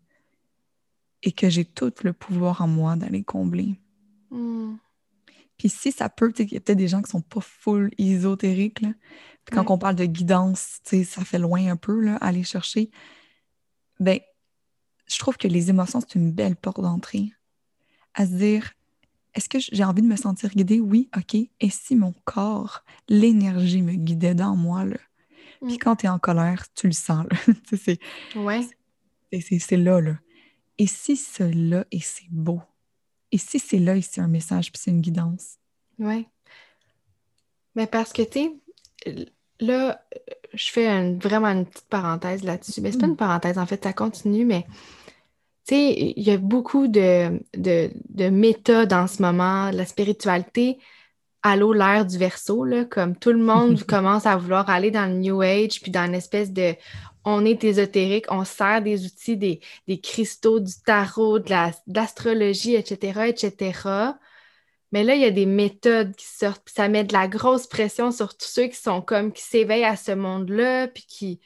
et que j'ai tout le pouvoir en moi d'aller combler. Hmm. Puis si ça peut, il y a peut-être des gens qui sont pas full ésotériques, là, quand on parle de guidance, ça fait loin un peu, là, aller chercher. Ben, je trouve que les émotions, c'est une belle porte d'entrée. À se dire, est-ce que j'ai envie de me sentir guidée? Oui, OK. Et si mon corps, l'énergie me guidait dans moi, là? Puis quand tu es en colère, tu le sens, là. c'est, ouais. c'est, là, là. Et si cela et c'est beau? Et si c'est là et c'est un message, puis c'est une guidance? Oui. Mais parce que, tu là, je fais vraiment une petite parenthèse là-dessus. Mais c'est pas une mm. parenthèse, en fait, ça continue, mais tu sais, il y a beaucoup de, de, méthodes en ce moment, la spiritualité. Allô, l'ère du verso, là, comme tout le monde commence à vouloir aller dans le New Age, puis dans une espèce de on est ésotérique, on sert des outils, des, cristaux, du tarot, de l'astrologie, etc., etc. Mais là, il y a des méthodes qui sortent, puis ça met de la grosse pression sur tous ceux qui sont comme, qui s'éveillent à ce monde-là, puis qui,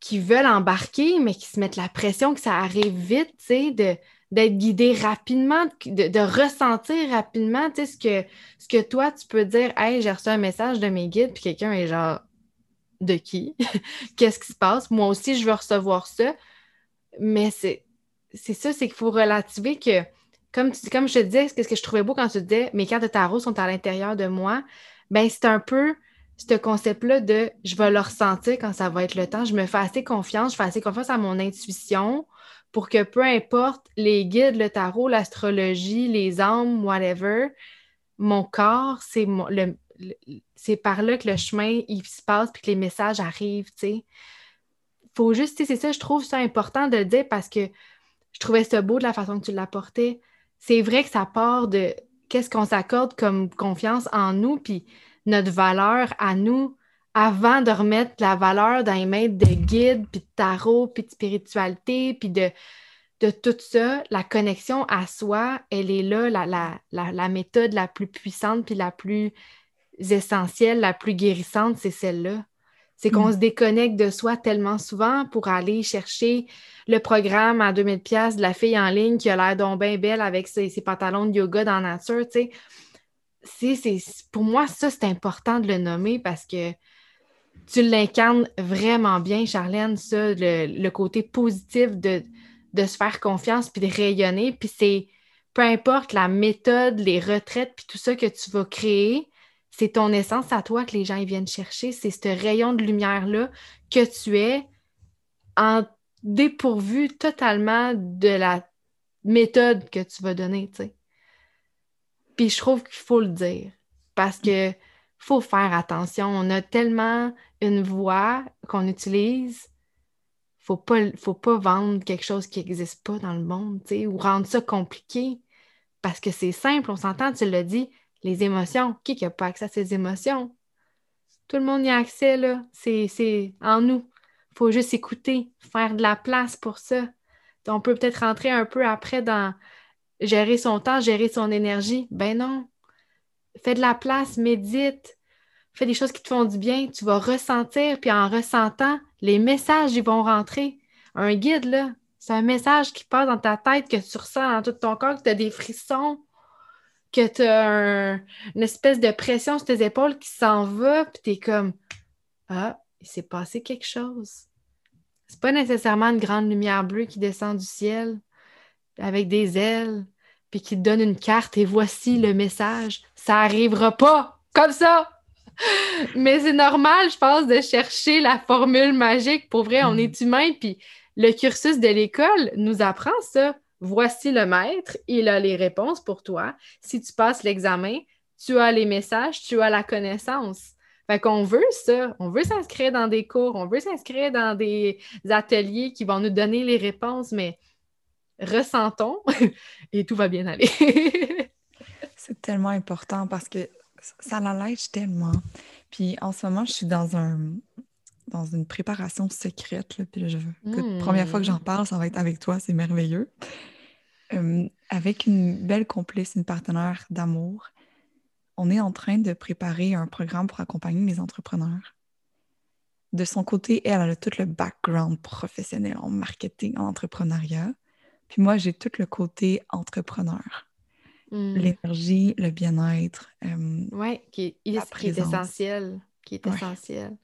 qui veulent embarquer, mais qui se mettent la pression que ça arrive vite, tu sais, de, d'être guidé rapidement, de, ressentir rapidement, tu sais, ce que, ce que toi, tu peux dire, hey, j'ai reçu un message de mes guides, puis quelqu'un est genre, de qui? Qu'est-ce qui se passe? Moi aussi, je veux recevoir ça. Mais c'est, c'est ça, c'est qu'il faut relativer que comme, comme je te disais, ce que je trouvais beau quand tu disais mes cartes de tarot sont à l'intérieur de moi, ben c'est un peu ce concept-là de je vais le ressentir quand ça va être le temps. Je me fais assez confiance, je fais assez confiance à mon intuition pour que peu importe les guides, le tarot, l'astrologie, les âmes, whatever, mon corps, c'est le, c'est par là que le chemin il se passe puis que les messages arrivent, tu sais. Faut juste, c'est ça, je trouve ça important de le dire parce que je trouvais ça beau de la façon que tu l'apportais c'est vrai que ça part de qu'est-ce qu'on s'accorde comme confiance en nous, puis notre valeur à nous, avant de remettre la valeur dans les mains de guide, puis de tarot, puis de spiritualité, puis de, tout ça, la connexion à soi, elle est là, la, la méthode la plus puissante, puis la plus essentielle, la plus guérissante, c'est celle-là. C'est qu'on mm. se déconnecte de soi tellement souvent pour aller chercher le programme à 2000 pièces de la fille en ligne qui a l'air donc bien belle avec ses, pantalons de yoga dans la nature, tu sais. pour moi, ça, c'est important de le nommer parce que tu l'incarnes vraiment bien, Charlène, ça, le, côté positif de, de, se faire confiance puis de rayonner. Puis c'est, peu importe la méthode, les retraites, puis tout ça que tu vas créer, c'est ton essence à toi que les gens viennent chercher. C'est ce rayon de lumière-là que tu es dépourvu totalement de la méthode que tu vas donner. Puis je trouve qu'il faut le dire parce que faut faire attention. On a tellement une voix qu'on utilise. Faut pas, faut pas vendre quelque chose qui n'existe pas dans le monde, ou rendre ça compliqué. Parce que c'est simple, on s'entend, tu l'as dit, les émotions. Qui n'a pas accès à ses émotions? Tout le monde y a accès, là. C'est en nous. Il faut juste écouter, faire de la place pour ça. On peut peut-être rentrer un peu après dans gérer son temps, gérer son énergie. Ben non. Fais de la place, médite, fais des choses qui te font du bien. Tu vas ressentir, puis en ressentant, les messages, ils vont rentrer. Un guide, là, c'est un message qui passe dans ta tête, que tu ressens dans tout ton corps, que tu as des frissons, que tu as une espèce de pression sur tes épaules qui s'en va, puis tu es comme Ah, il s'est passé quelque chose. C'est pas nécessairement une grande lumière bleue qui descend du ciel avec des ailes, puis qui te donne une carte et voici le message. Ça arrivera pas comme ça. Mais c'est normal, je pense, de chercher la formule magique. Pour vrai, on mm. est humain, puis le cursus de l'école nous apprend ça. Voici le maître, il a les réponses pour toi. Si tu passes l'examen, tu as les messages, tu as la connaissance. Fait qu'on veut ça, on veut s'inscrire dans des cours, on veut s'inscrire dans des ateliers qui vont nous donner les réponses, mais ressentons et tout va bien aller. C'est tellement important parce que ça l'allège tellement. Puis en ce moment, je suis dans un dans une préparation secrète. Là, puis je première fois que j'en hmm. parle, ça va être avec toi, c'est merveilleux. Avec une belle complice, une partenaire d'amour, on est en train de préparer un programme pour accompagner les entrepreneurs. De son côté, elle, a tout le background professionnel en marketing, en entrepreneuriat. Puis moi, j'ai tout le côté entrepreneur. Hmm. L'énergie, le bien-être. Euh, oui, qui, est essentiel. Qui est essentiel.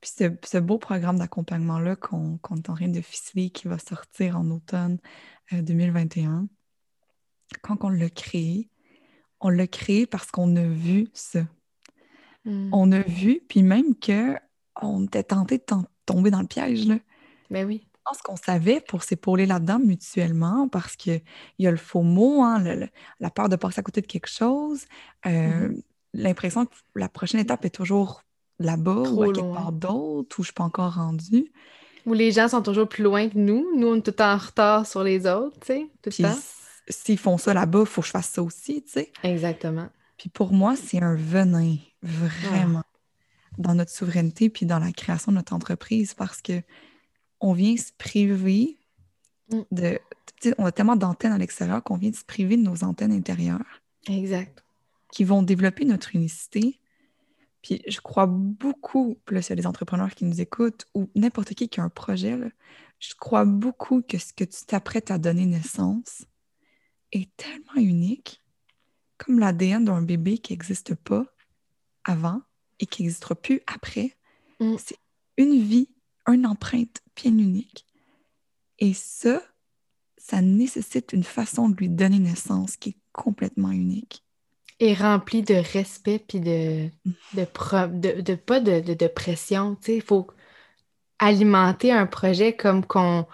Puis ce, beau programme d'accompagnement-là qu'on est en train de ficeler, qui va sortir en automne 2021, euh, quand on l'a créé, on l'a créé parce qu'on a vu ça. Hmm. On a vu, puis même qu'on était tenté de tomber dans le piège. Là. Ben oui pense qu'on savait pour s'épauler là-dedans mutuellement parce qu'il y a le faux mot, hein, la peur de passer à côté de quelque chose, euh, mm-hmm. l'impression que la prochaine étape est toujours là-bas ou à quelque part d'autre où je ne suis pas encore rendue. Où les gens sont toujours plus loin que nous. Nous, on est tout en retard sur les autres, tu sais, tout le temps. S'ils font ça là-bas, il faut que je fasse ça aussi, tu sais. Exactement. Puis pour moi, c'est un venin, vraiment, dans notre souveraineté puis dans la création de notre entreprise parce que on vient se priver mm. de. On a tellement d'antennes à l'extérieur qu'on vient de se priver de nos antennes intérieures. Exact. Qui vont développer notre unicité. Puis je crois beaucoup, là, s'il y a des entrepreneurs qui nous écoutent ou n'importe qui qui a un projet, je crois beaucoup que ce que tu t'apprêtes à donner naissance est tellement unique, comme l'ADN d'un bébé qui n'existe pas avant et qui n'existera plus après. Mm. C'est une vie, une empreinte bien unique. Et ça, ça nécessite une façon de lui donner naissance qui est complètement unique. Et remplie de respect puis de, de, de, pas de, de, pression. Il faut alimenter un projet comme qu'on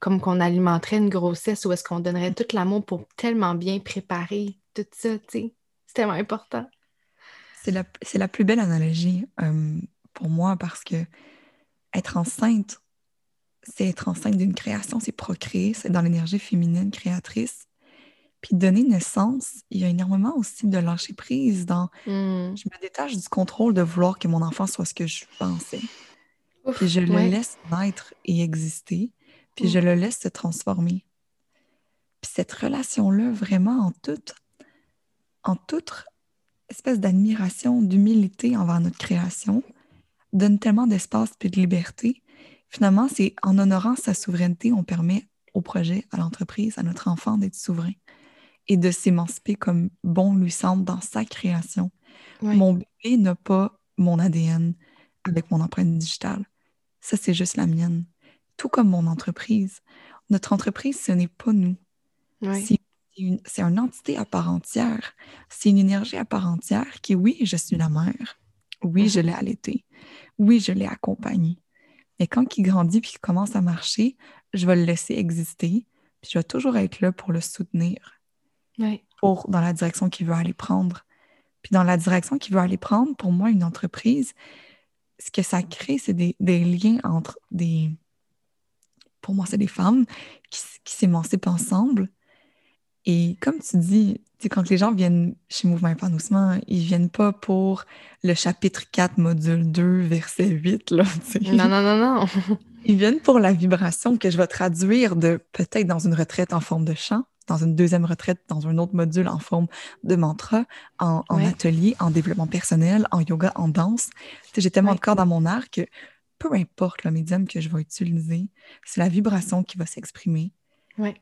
comme qu'on alimenterait une grossesse ou est-ce qu'on donnerait tout l'amour pour tellement bien préparer tout ça, C'est tellement important. C'est la, la, plus belle analogie euh, pour moi parce que être enceinte, c'est être enceinte d'une création, c'est procréer, c'est dans l'énergie féminine créatrice. Puis donner naissance, il y a énormément aussi de lâcher prise dans hmm. je me détache du contrôle de vouloir que mon enfant soit ce que je pensais. puis je le laisse naître et exister, puis je le laisse se transformer. Puis cette relation-là, vraiment en toute, en toute espèce d'admiration, d'humilité envers notre création, donne tellement d'espace et de liberté Finalement, c'est en honorant sa souveraineté, on permet au projet, à l'entreprise, à notre enfant d'être souverain et de s'émanciper comme bon lui semble dans sa création. Mon bébé n'a pas mon ADN avec mon empreinte digitale. Ça, c'est juste la mienne. Tout comme mon entreprise. Notre entreprise, ce n'est pas nous. C'est une, une, entité à part entière. C'est une énergie à part entière qui, oui, je suis la mère. Oui, je l'ai allaité. Oui, je l'ai accompagnée. Mais quand il grandit puis qu'il commence à marcher, je vais le laisser exister. Puis je vais toujours être là pour le soutenir. Pour dans la direction qu'il veut aller prendre. Puis dans la direction qu'il veut aller prendre, pour moi, une entreprise, ce que ça crée, c'est des, liens entre des... Pour moi, c'est des femmes qui, qui s'émancipent ensemble. Et comme tu dis, quand les gens viennent chez Mouvement Épanouissement, ils viennent pas pour le chapitre 4, module 2, verset 8. Là, non, non, non, non. ils viennent pour la vibration que je vais traduire de peut-être dans une retraite en forme de chant, dans une deuxième retraite, dans un autre module en forme de mantra, en, atelier, en développement personnel, en yoga, en danse. J'ai tellement de corps dans mon art que peu importe le médium que je vais utiliser, c'est la vibration qui va s'exprimer.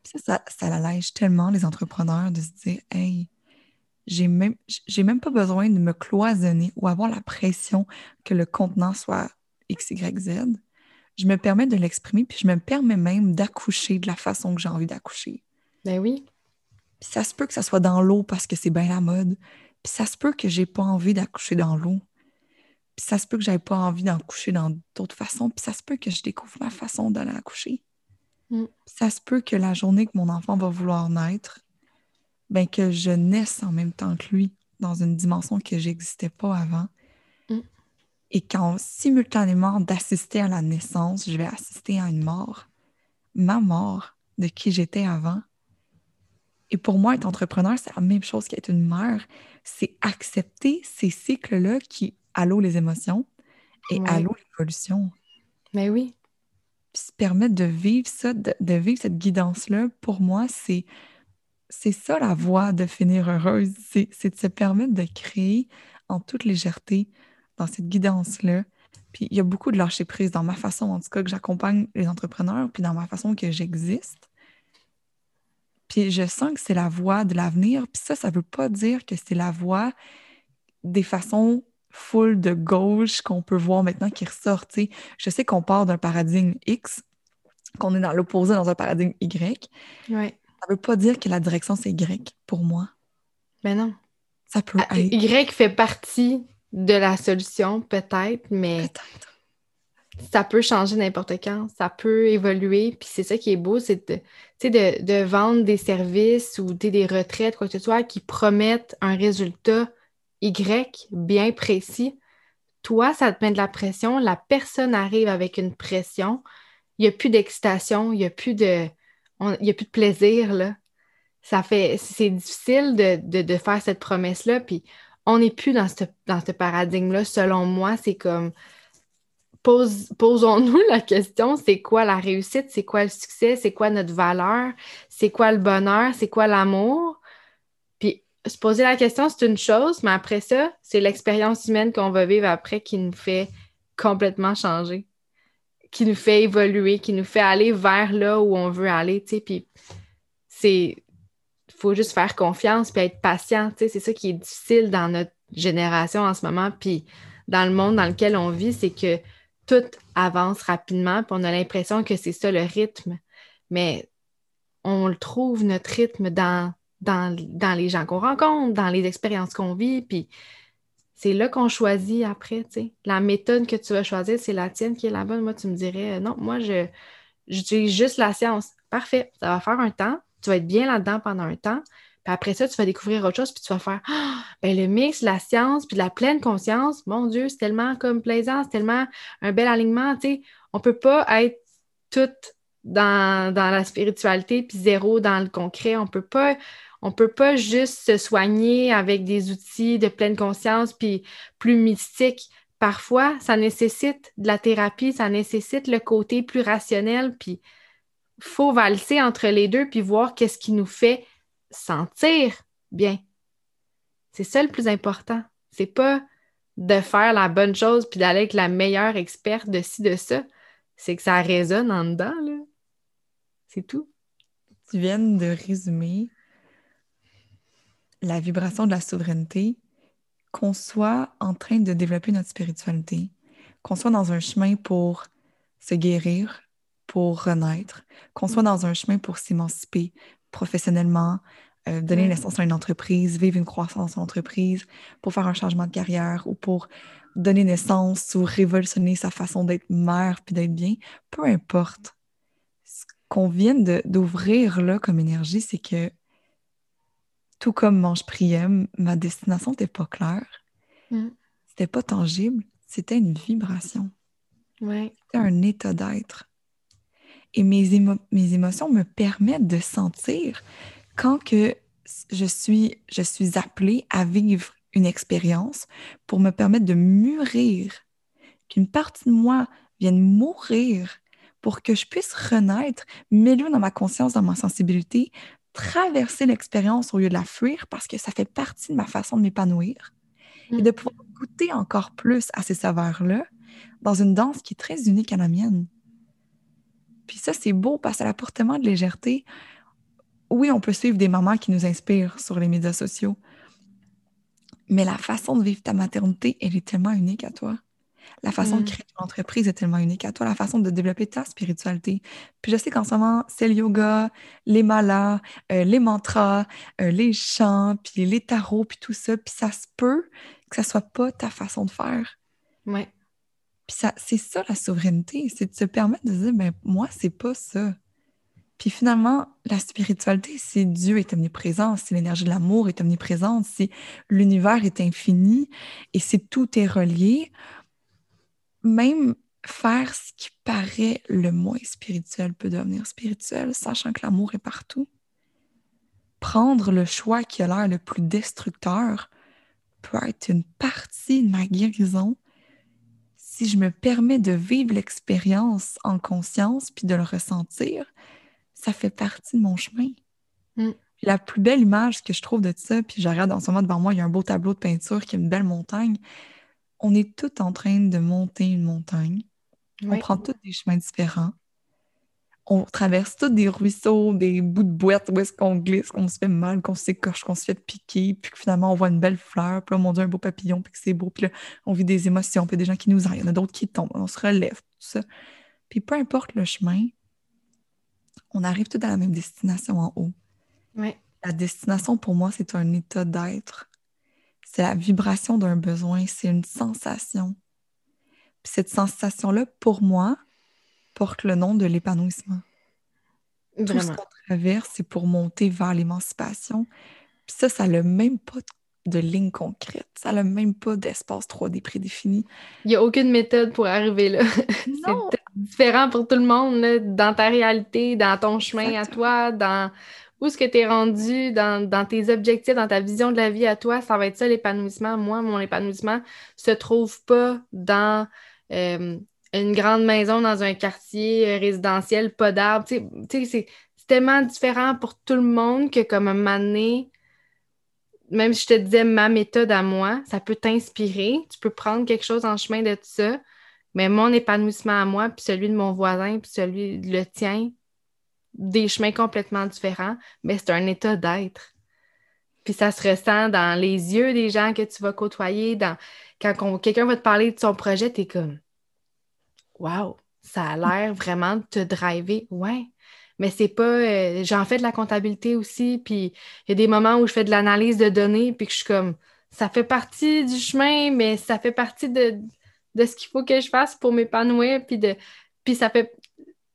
Ça, ça, ça allège tellement les entrepreneurs de se dire Hey, j'ai même, j'ai même pas besoin de me cloisonner ou avoir la pression que le contenant soit X, Y, Z. Je me permets de l'exprimer, puis je me permets même d'accoucher de la façon que j'ai envie d'accoucher. Ben oui. Puis ça se peut que ça soit dans l'eau parce que c'est bien la mode. Puis ça se peut que j'ai pas envie d'accoucher dans l'eau. Puis ça se peut que j'avais pas envie d'accoucher dans d'autres façons. Puis ça se peut que je découvre ma façon d'aller accoucher. Mm. Ça se peut que la journée que mon enfant va vouloir naître, ben que je naisse en même temps que lui dans une dimension que j'existais pas avant. Mm. Et quand simultanément d'assister à la naissance, je vais assister à une mort, ma mort de qui j'étais avant. Et pour moi, être entrepreneur, c'est la même chose qu'être une mère. C'est accepter ces cycles-là qui allouent les émotions et allouent l'évolution. Mais oui se permettre de vivre ça, de, vivre cette guidance-là, pour moi, c'est c'est ça la voie de finir heureuse. C'est de se permettre de créer en toute légèreté dans cette guidance-là. Puis il y a beaucoup de lâcher prise dans ma façon, en tout cas, que j'accompagne les entrepreneurs, puis dans ma façon que j'existe. Puis je sens que c'est la voie de l'avenir. Puis ça, ça ne veut pas dire que c'est la voie des façons full de gauche qu'on peut voir maintenant qui ressort. Je sais qu'on part d'un paradigme X, qu'on est dans l'opposé dans un paradigme Y. Ouais. Ça ne veut pas dire que la direction, c'est Y pour moi. Mais ben non. Ça peut ah, être. Y fait partie de la solution, peut-être, mais ça peut changer n'importe quand. Ça peut évoluer. Puis c'est ça qui est beau, c'est de, de, de, vendre des services ou des retraites, quoi que ce soit, qui promettent un résultat y bien précis, toi, ça te met de la pression, la personne arrive avec une pression, il n'y a plus d'excitation, il n'y a plus de. a plus de plaisir, là. Ça fait. C'est difficile de, faire cette promesse-là, puis on n'est plus dans ce, dans ce paradigme-là. Selon moi, c'est comme. Posons-nous la question, c'est quoi la réussite, c'est quoi le succès, c'est quoi notre valeur, c'est quoi le bonheur, c'est quoi l'amour? Se poser la question, c'est une chose, mais après ça, c'est l'expérience humaine qu'on va vivre après qui nous fait complètement changer, qui nous fait évoluer, qui nous fait aller vers là où on veut aller, tu sais, puis c'est... Il faut juste faire confiance puis être patient, c'est ça qui est difficile dans notre génération en ce moment, puis dans le monde dans lequel on vit, c'est que tout avance rapidement, puis on a l'impression que c'est ça le rythme, mais on le trouve, notre rythme, dans dans, les gens qu'on rencontre, dans les expériences qu'on vit, puis c'est là qu'on choisit après. La méthode que tu vas choisir, c'est la tienne qui est la bonne. Moi, tu me dirais, non, moi, je j'utilise juste la science. Parfait, ça va faire un temps, tu vas être bien là-dedans pendant un temps, puis après ça, tu vas découvrir autre chose, puis tu vas faire, ah, ben, le mix, la science, puis la pleine conscience, mon Dieu, c'est tellement comme plaisant, c'est tellement un bel alignement, tu sais. On peut pas être toutes dans, dans, la spiritualité, puis zéro dans le concret. On peut pas on ne peut pas juste se soigner avec des outils de pleine conscience puis plus mystiques. Parfois, ça nécessite de la thérapie, ça nécessite le côté plus rationnel, puis faut valser entre les deux puis voir qu'est-ce qui nous fait sentir bien. C'est ça le plus important. C'est pas de faire la bonne chose puis d'aller avec la meilleure experte de ci, de ça. C'est que ça résonne en dedans, là. C'est tout. Tu viens de résumer la vibration de la souveraineté, qu'on soit en train de développer notre spiritualité, qu'on soit dans un chemin pour se guérir, pour renaître, qu'on soit dans un chemin pour s'émanciper professionnellement, euh, donner naissance à une entreprise, vivre une croissance en entreprise, pour faire un changement de carrière ou pour donner naissance ou révolutionner sa façon d'être mère puis d'être bien, peu importe. Ce qu'on vient d'ouvrir là comme énergie, c'est que tout comme je priais, ma destination n'était pas claire. Mm. C'était pas tangible. C'était une vibration. Ouais. C'était un état d'être. Et mes, mes émotions me permettent de sentir quand que je suis, je suis appelée à vivre une expérience pour me permettre de mûrir, qu'une partie de moi vienne mourir pour que je puisse renaître, m'élever dans ma conscience, dans ma sensibilité, traverser l'expérience au lieu de la fuir parce que ça fait partie de ma façon de m'épanouir et de pouvoir goûter encore plus à ces saveurs-là dans une danse qui est très unique à la mienne. Puis ça, c'est beau parce que ça apporte tellement de légèreté. Oui, on peut suivre des mamans qui nous inspirent sur les médias sociaux, mais la façon de vivre ta maternité, elle est tellement unique à toi. La façon de mm. créer ton entreprise est tellement unique à toi, la façon de développer ta spiritualité. Puis je sais qu'en ce moment, c'est le yoga, les malas, euh, les mantras, euh, les chants, puis les tarots, puis tout ça. Puis ça se peut que ça soit pas ta façon de faire. Ouais. Puis ça, c'est ça la souveraineté, c'est de se permettre de dire, ben moi, c'est pas ça. Puis finalement, la spiritualité, c'est Dieu est omniprésent, c'est l'énergie de l'amour est omniprésente, c'est l'univers est infini et c'est tout est relié. Même faire ce qui paraît le moins spirituel peut devenir spirituel, sachant que l'amour est partout. Prendre le choix qui a l'air le plus destructeur peut être une partie de ma guérison si je me permets de vivre l'expérience en conscience puis de le ressentir ça fait partie de mon chemin. Mm. La plus belle image que je trouve de ça, puis je regarde en ce moment devant moi, il y a un beau tableau de peinture qui est une belle montagne. On est tous en train de monter une montagne. On prend tous des chemins différents. On traverse tous des ruisseaux, des bouts de boîte où est-ce qu'on glisse, qu'on se fait mal, qu'on s'écorche, qu'on se fait piquer, puis que finalement on voit une belle fleur, puis là, on dit un beau papillon, puis que c'est beau, puis là, on vit des émotions, puis des gens qui nous aident, il y en a d'autres qui tombent, on se relève, tout ça. Puis peu importe le chemin, on arrive tout à la même destination en haut. La destination, pour moi, c'est un état d'être. C'est la vibration d'un besoin, c'est une sensation. Puis cette sensation-là, pour moi, porte le nom de l'épanouissement. Tout ce qu'on traverse, c'est pour monter vers l'émancipation. Puis ça, ça n'a même pas de ligne concrète. Ça n'a même pas d'espace 3D prédéfini. Il n'y a aucune méthode pour arriver là. différent pour tout le monde, dans ta réalité, dans ton chemin à toi, dans où est-ce que tu es rendu, dans, tes objectifs, dans ta vision de la vie à toi. Ça va être ça l'épanouissement. Moi, mon épanouissement se trouve pas dans euh, une grande maison, dans un quartier euh, résidentiel, pas d'arbres. Tu sais, c'est tellement différent pour tout le monde que comme un moment donné, même si je te disais ma méthode à moi, ça peut t'inspirer. Tu peux prendre quelque chose en chemin de tout ça, mais mon épanouissement à moi, puis celui de mon voisin, puis celui de le tien, des chemins complètement différents, mais c'est un état d'être. Puis ça se ressent dans les yeux des gens que tu vas côtoyer, dans... quand quelqu'un va te parler de son projet, tu es comme Wow, ça a l'air vraiment de te driver. Ouais, mais c'est pas. Euh, j'en fais de la comptabilité aussi, puis il y a des moments où je fais de l'analyse de données, puis que je suis comme, ça fait partie du chemin, mais ça fait partie de, de ce qu'il faut que je fasse pour m'épanouir, puis de. Puis ça fait.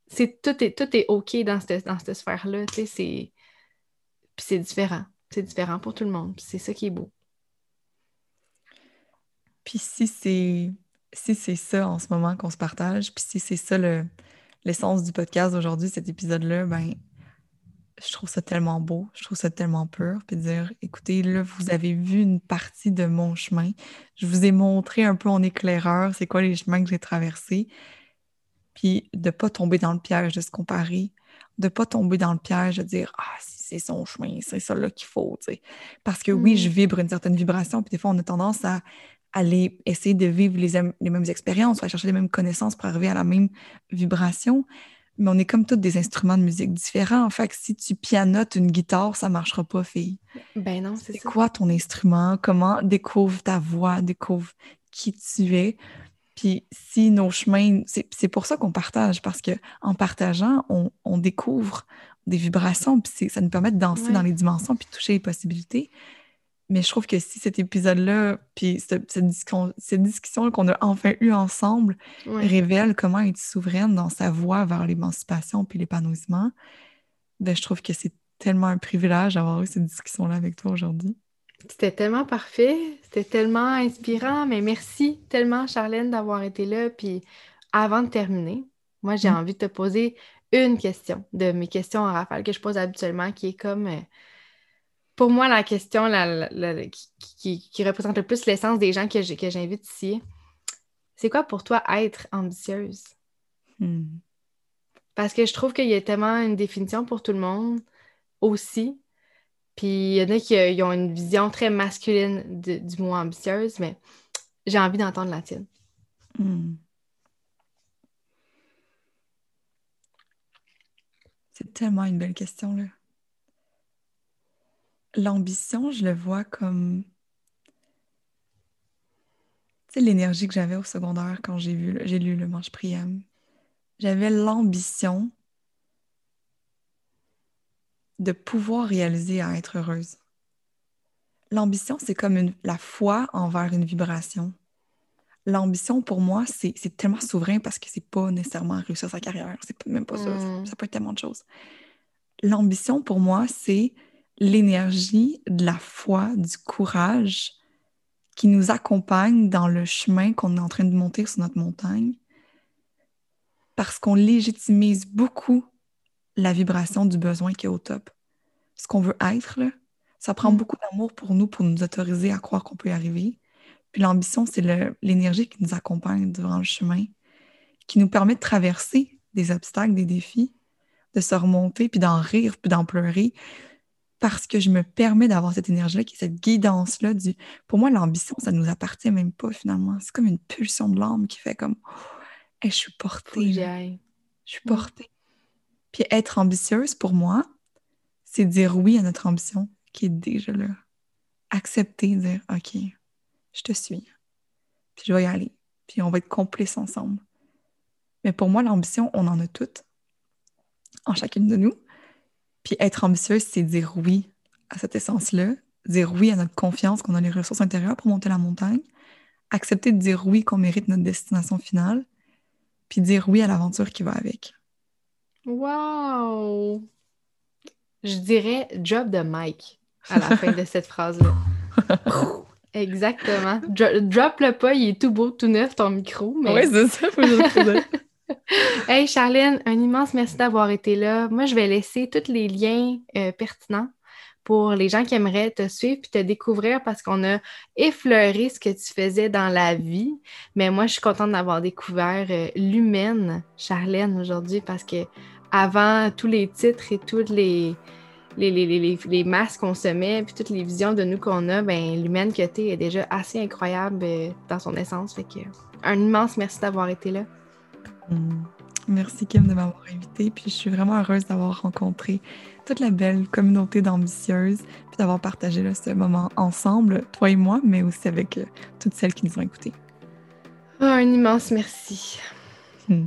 C'est, tout, est, tout est OK dans cette, dans cette sphère-là, tu sais, c'est. Puis c'est différent. C'est différent pour tout le monde. c'est ça qui est beau. Puis si c'est si c'est ça en ce moment qu'on se partage, puis si c'est ça le, l'essence du podcast d'aujourd'hui, cet épisode-là, ben, je trouve ça tellement beau, je trouve ça tellement pur, puis dire, écoutez, là, vous avez vu une partie de mon chemin. Je vous ai montré un peu en éclaireur c'est quoi les chemins que j'ai traversés, puis de ne pas tomber dans le piège de se comparer, de ne pas tomber dans le piège de dire, ah, si c'est son chemin, c'est ça là qu'il faut, tu sais. Parce que oui, je mm. vibre une certaine vibration, puis des fois, on a tendance à aller essayer de vivre les, les mêmes expériences, à chercher les mêmes connaissances pour arriver à la même vibration. Mais on est comme tous des instruments de musique différents. En fait, si tu pianotes une guitare, ça ne marchera pas, fille. Ben non, c'est ça. quoi ton instrument? Comment découvre ta voix, découvre qui tu es? Puis si nos chemins, c'est pour ça qu'on partage, parce qu'en partageant, on, découvre des vibrations, puis ça nous permet de danser dans les dimensions, puis toucher les possibilités. Mais je trouve que si cet épisode-là, puis cette, discussion, qu'on a enfin eue ensemble, révèle comment être souveraine dans sa voie vers l'émancipation puis l'épanouissement, ben, je trouve que c'est tellement un privilège d'avoir eu cette discussion-là avec toi aujourd'hui. C'était tellement parfait, c'était tellement inspirant, mais merci tellement, Charlène, d'avoir été là. Puis avant de terminer, moi, j'ai mm. envie de te poser une question de mes questions en rafale que je pose habituellement, qui est comme, euh, pour moi, la question qui, représente le plus l'essence des gens que j'invite ici. C'est quoi pour toi être ambitieuse? Hmm. Parce que je trouve qu'il y a tellement une définition pour tout le monde aussi. Puis il y en a qui euh, ont une vision très masculine du mot ambitieuse, mais j'ai envie d'entendre la tienne. Hmm. C'est tellement une belle question, là. L'ambition, je le vois comme tu sais, l'énergie que j'avais au secondaire quand j'ai vu, j'ai lu le Manche Priam. J'avais l'ambition de pouvoir réaliser à être heureuse. L'ambition, c'est comme une, la foi envers une vibration. L'ambition, pour moi, c'est tellement souverain parce que c'est pas nécessairement réussir sa carrière. C'est même pas ça. Mm. Ça peut être tellement de choses. L'ambition, pour moi, c'est l'énergie de la foi, du courage qui nous accompagne dans le chemin qu'on est en train de monter sur notre montagne parce qu'on légitimise beaucoup la vibration du besoin qui est au top. Ce qu'on veut être, là, ça prend mm. beaucoup d'amour pour nous, pour nous autoriser à croire qu'on peut y arriver. Puis l'ambition, c'est l'énergie qui nous accompagne durant le chemin, qui nous permet de traverser des obstacles, des défis, de se remonter, puis d'en rire, puis d'en pleurer, parce que je me permets d'avoir cette énergie-là, qui est cette guidance-là. Du... Pour moi, l'ambition, ça ne nous appartient même pas finalement. C'est comme une pulsion de l'âme qui fait comme je suis portée. Je suis portée. Puis être ambitieuse, pour moi, c'est dire oui à notre ambition qui est déjà là. Accepter, dire OK, je te suis. Puis je vais y aller. Puis on va être complices ensemble. Mais pour moi, l'ambition, on en a toutes, en chacune de nous. Puis être ambitieuse, c'est dire oui à cette essence-là, dire oui à notre confiance qu'on a les ressources intérieures pour monter la montagne, accepter de dire oui qu'on mérite notre destination finale, puis dire oui à l'aventure qui va avec. Wow! Je dirais job de Mike à la fin de cette phrase-là. Exactement. drop le pas, il est tout beau, tout neuf, ton micro. Mais... Oui, c'est ça, faut que Hey Charlène, un immense merci d'avoir été là. Moi, je vais laisser tous les liens euh, pertinents pour les gens qui aimeraient te suivre et te découvrir parce qu'on a effleuré ce que tu faisais dans la vie. Mais moi, je suis contente d'avoir découvert euh, l'humaine Charlène aujourd'hui parce que avant tous les titres et toutes les, les, les, les, masques qu'on se met, puis toutes les visions de nous qu'on a, ben, l'humaine que tu es est déjà assez incroyable euh, dans son essence. Un immense merci d'avoir été là. Mm. Merci Kim de m'avoir invité. Puis je suis vraiment heureuse d'avoir rencontré toute la belle communauté d'ambitieuses, puis d'avoir partagé ce moment ensemble, toi et moi, mais aussi avec euh, toutes celles qui nous ont écoutés. Oh, un immense merci. Mm.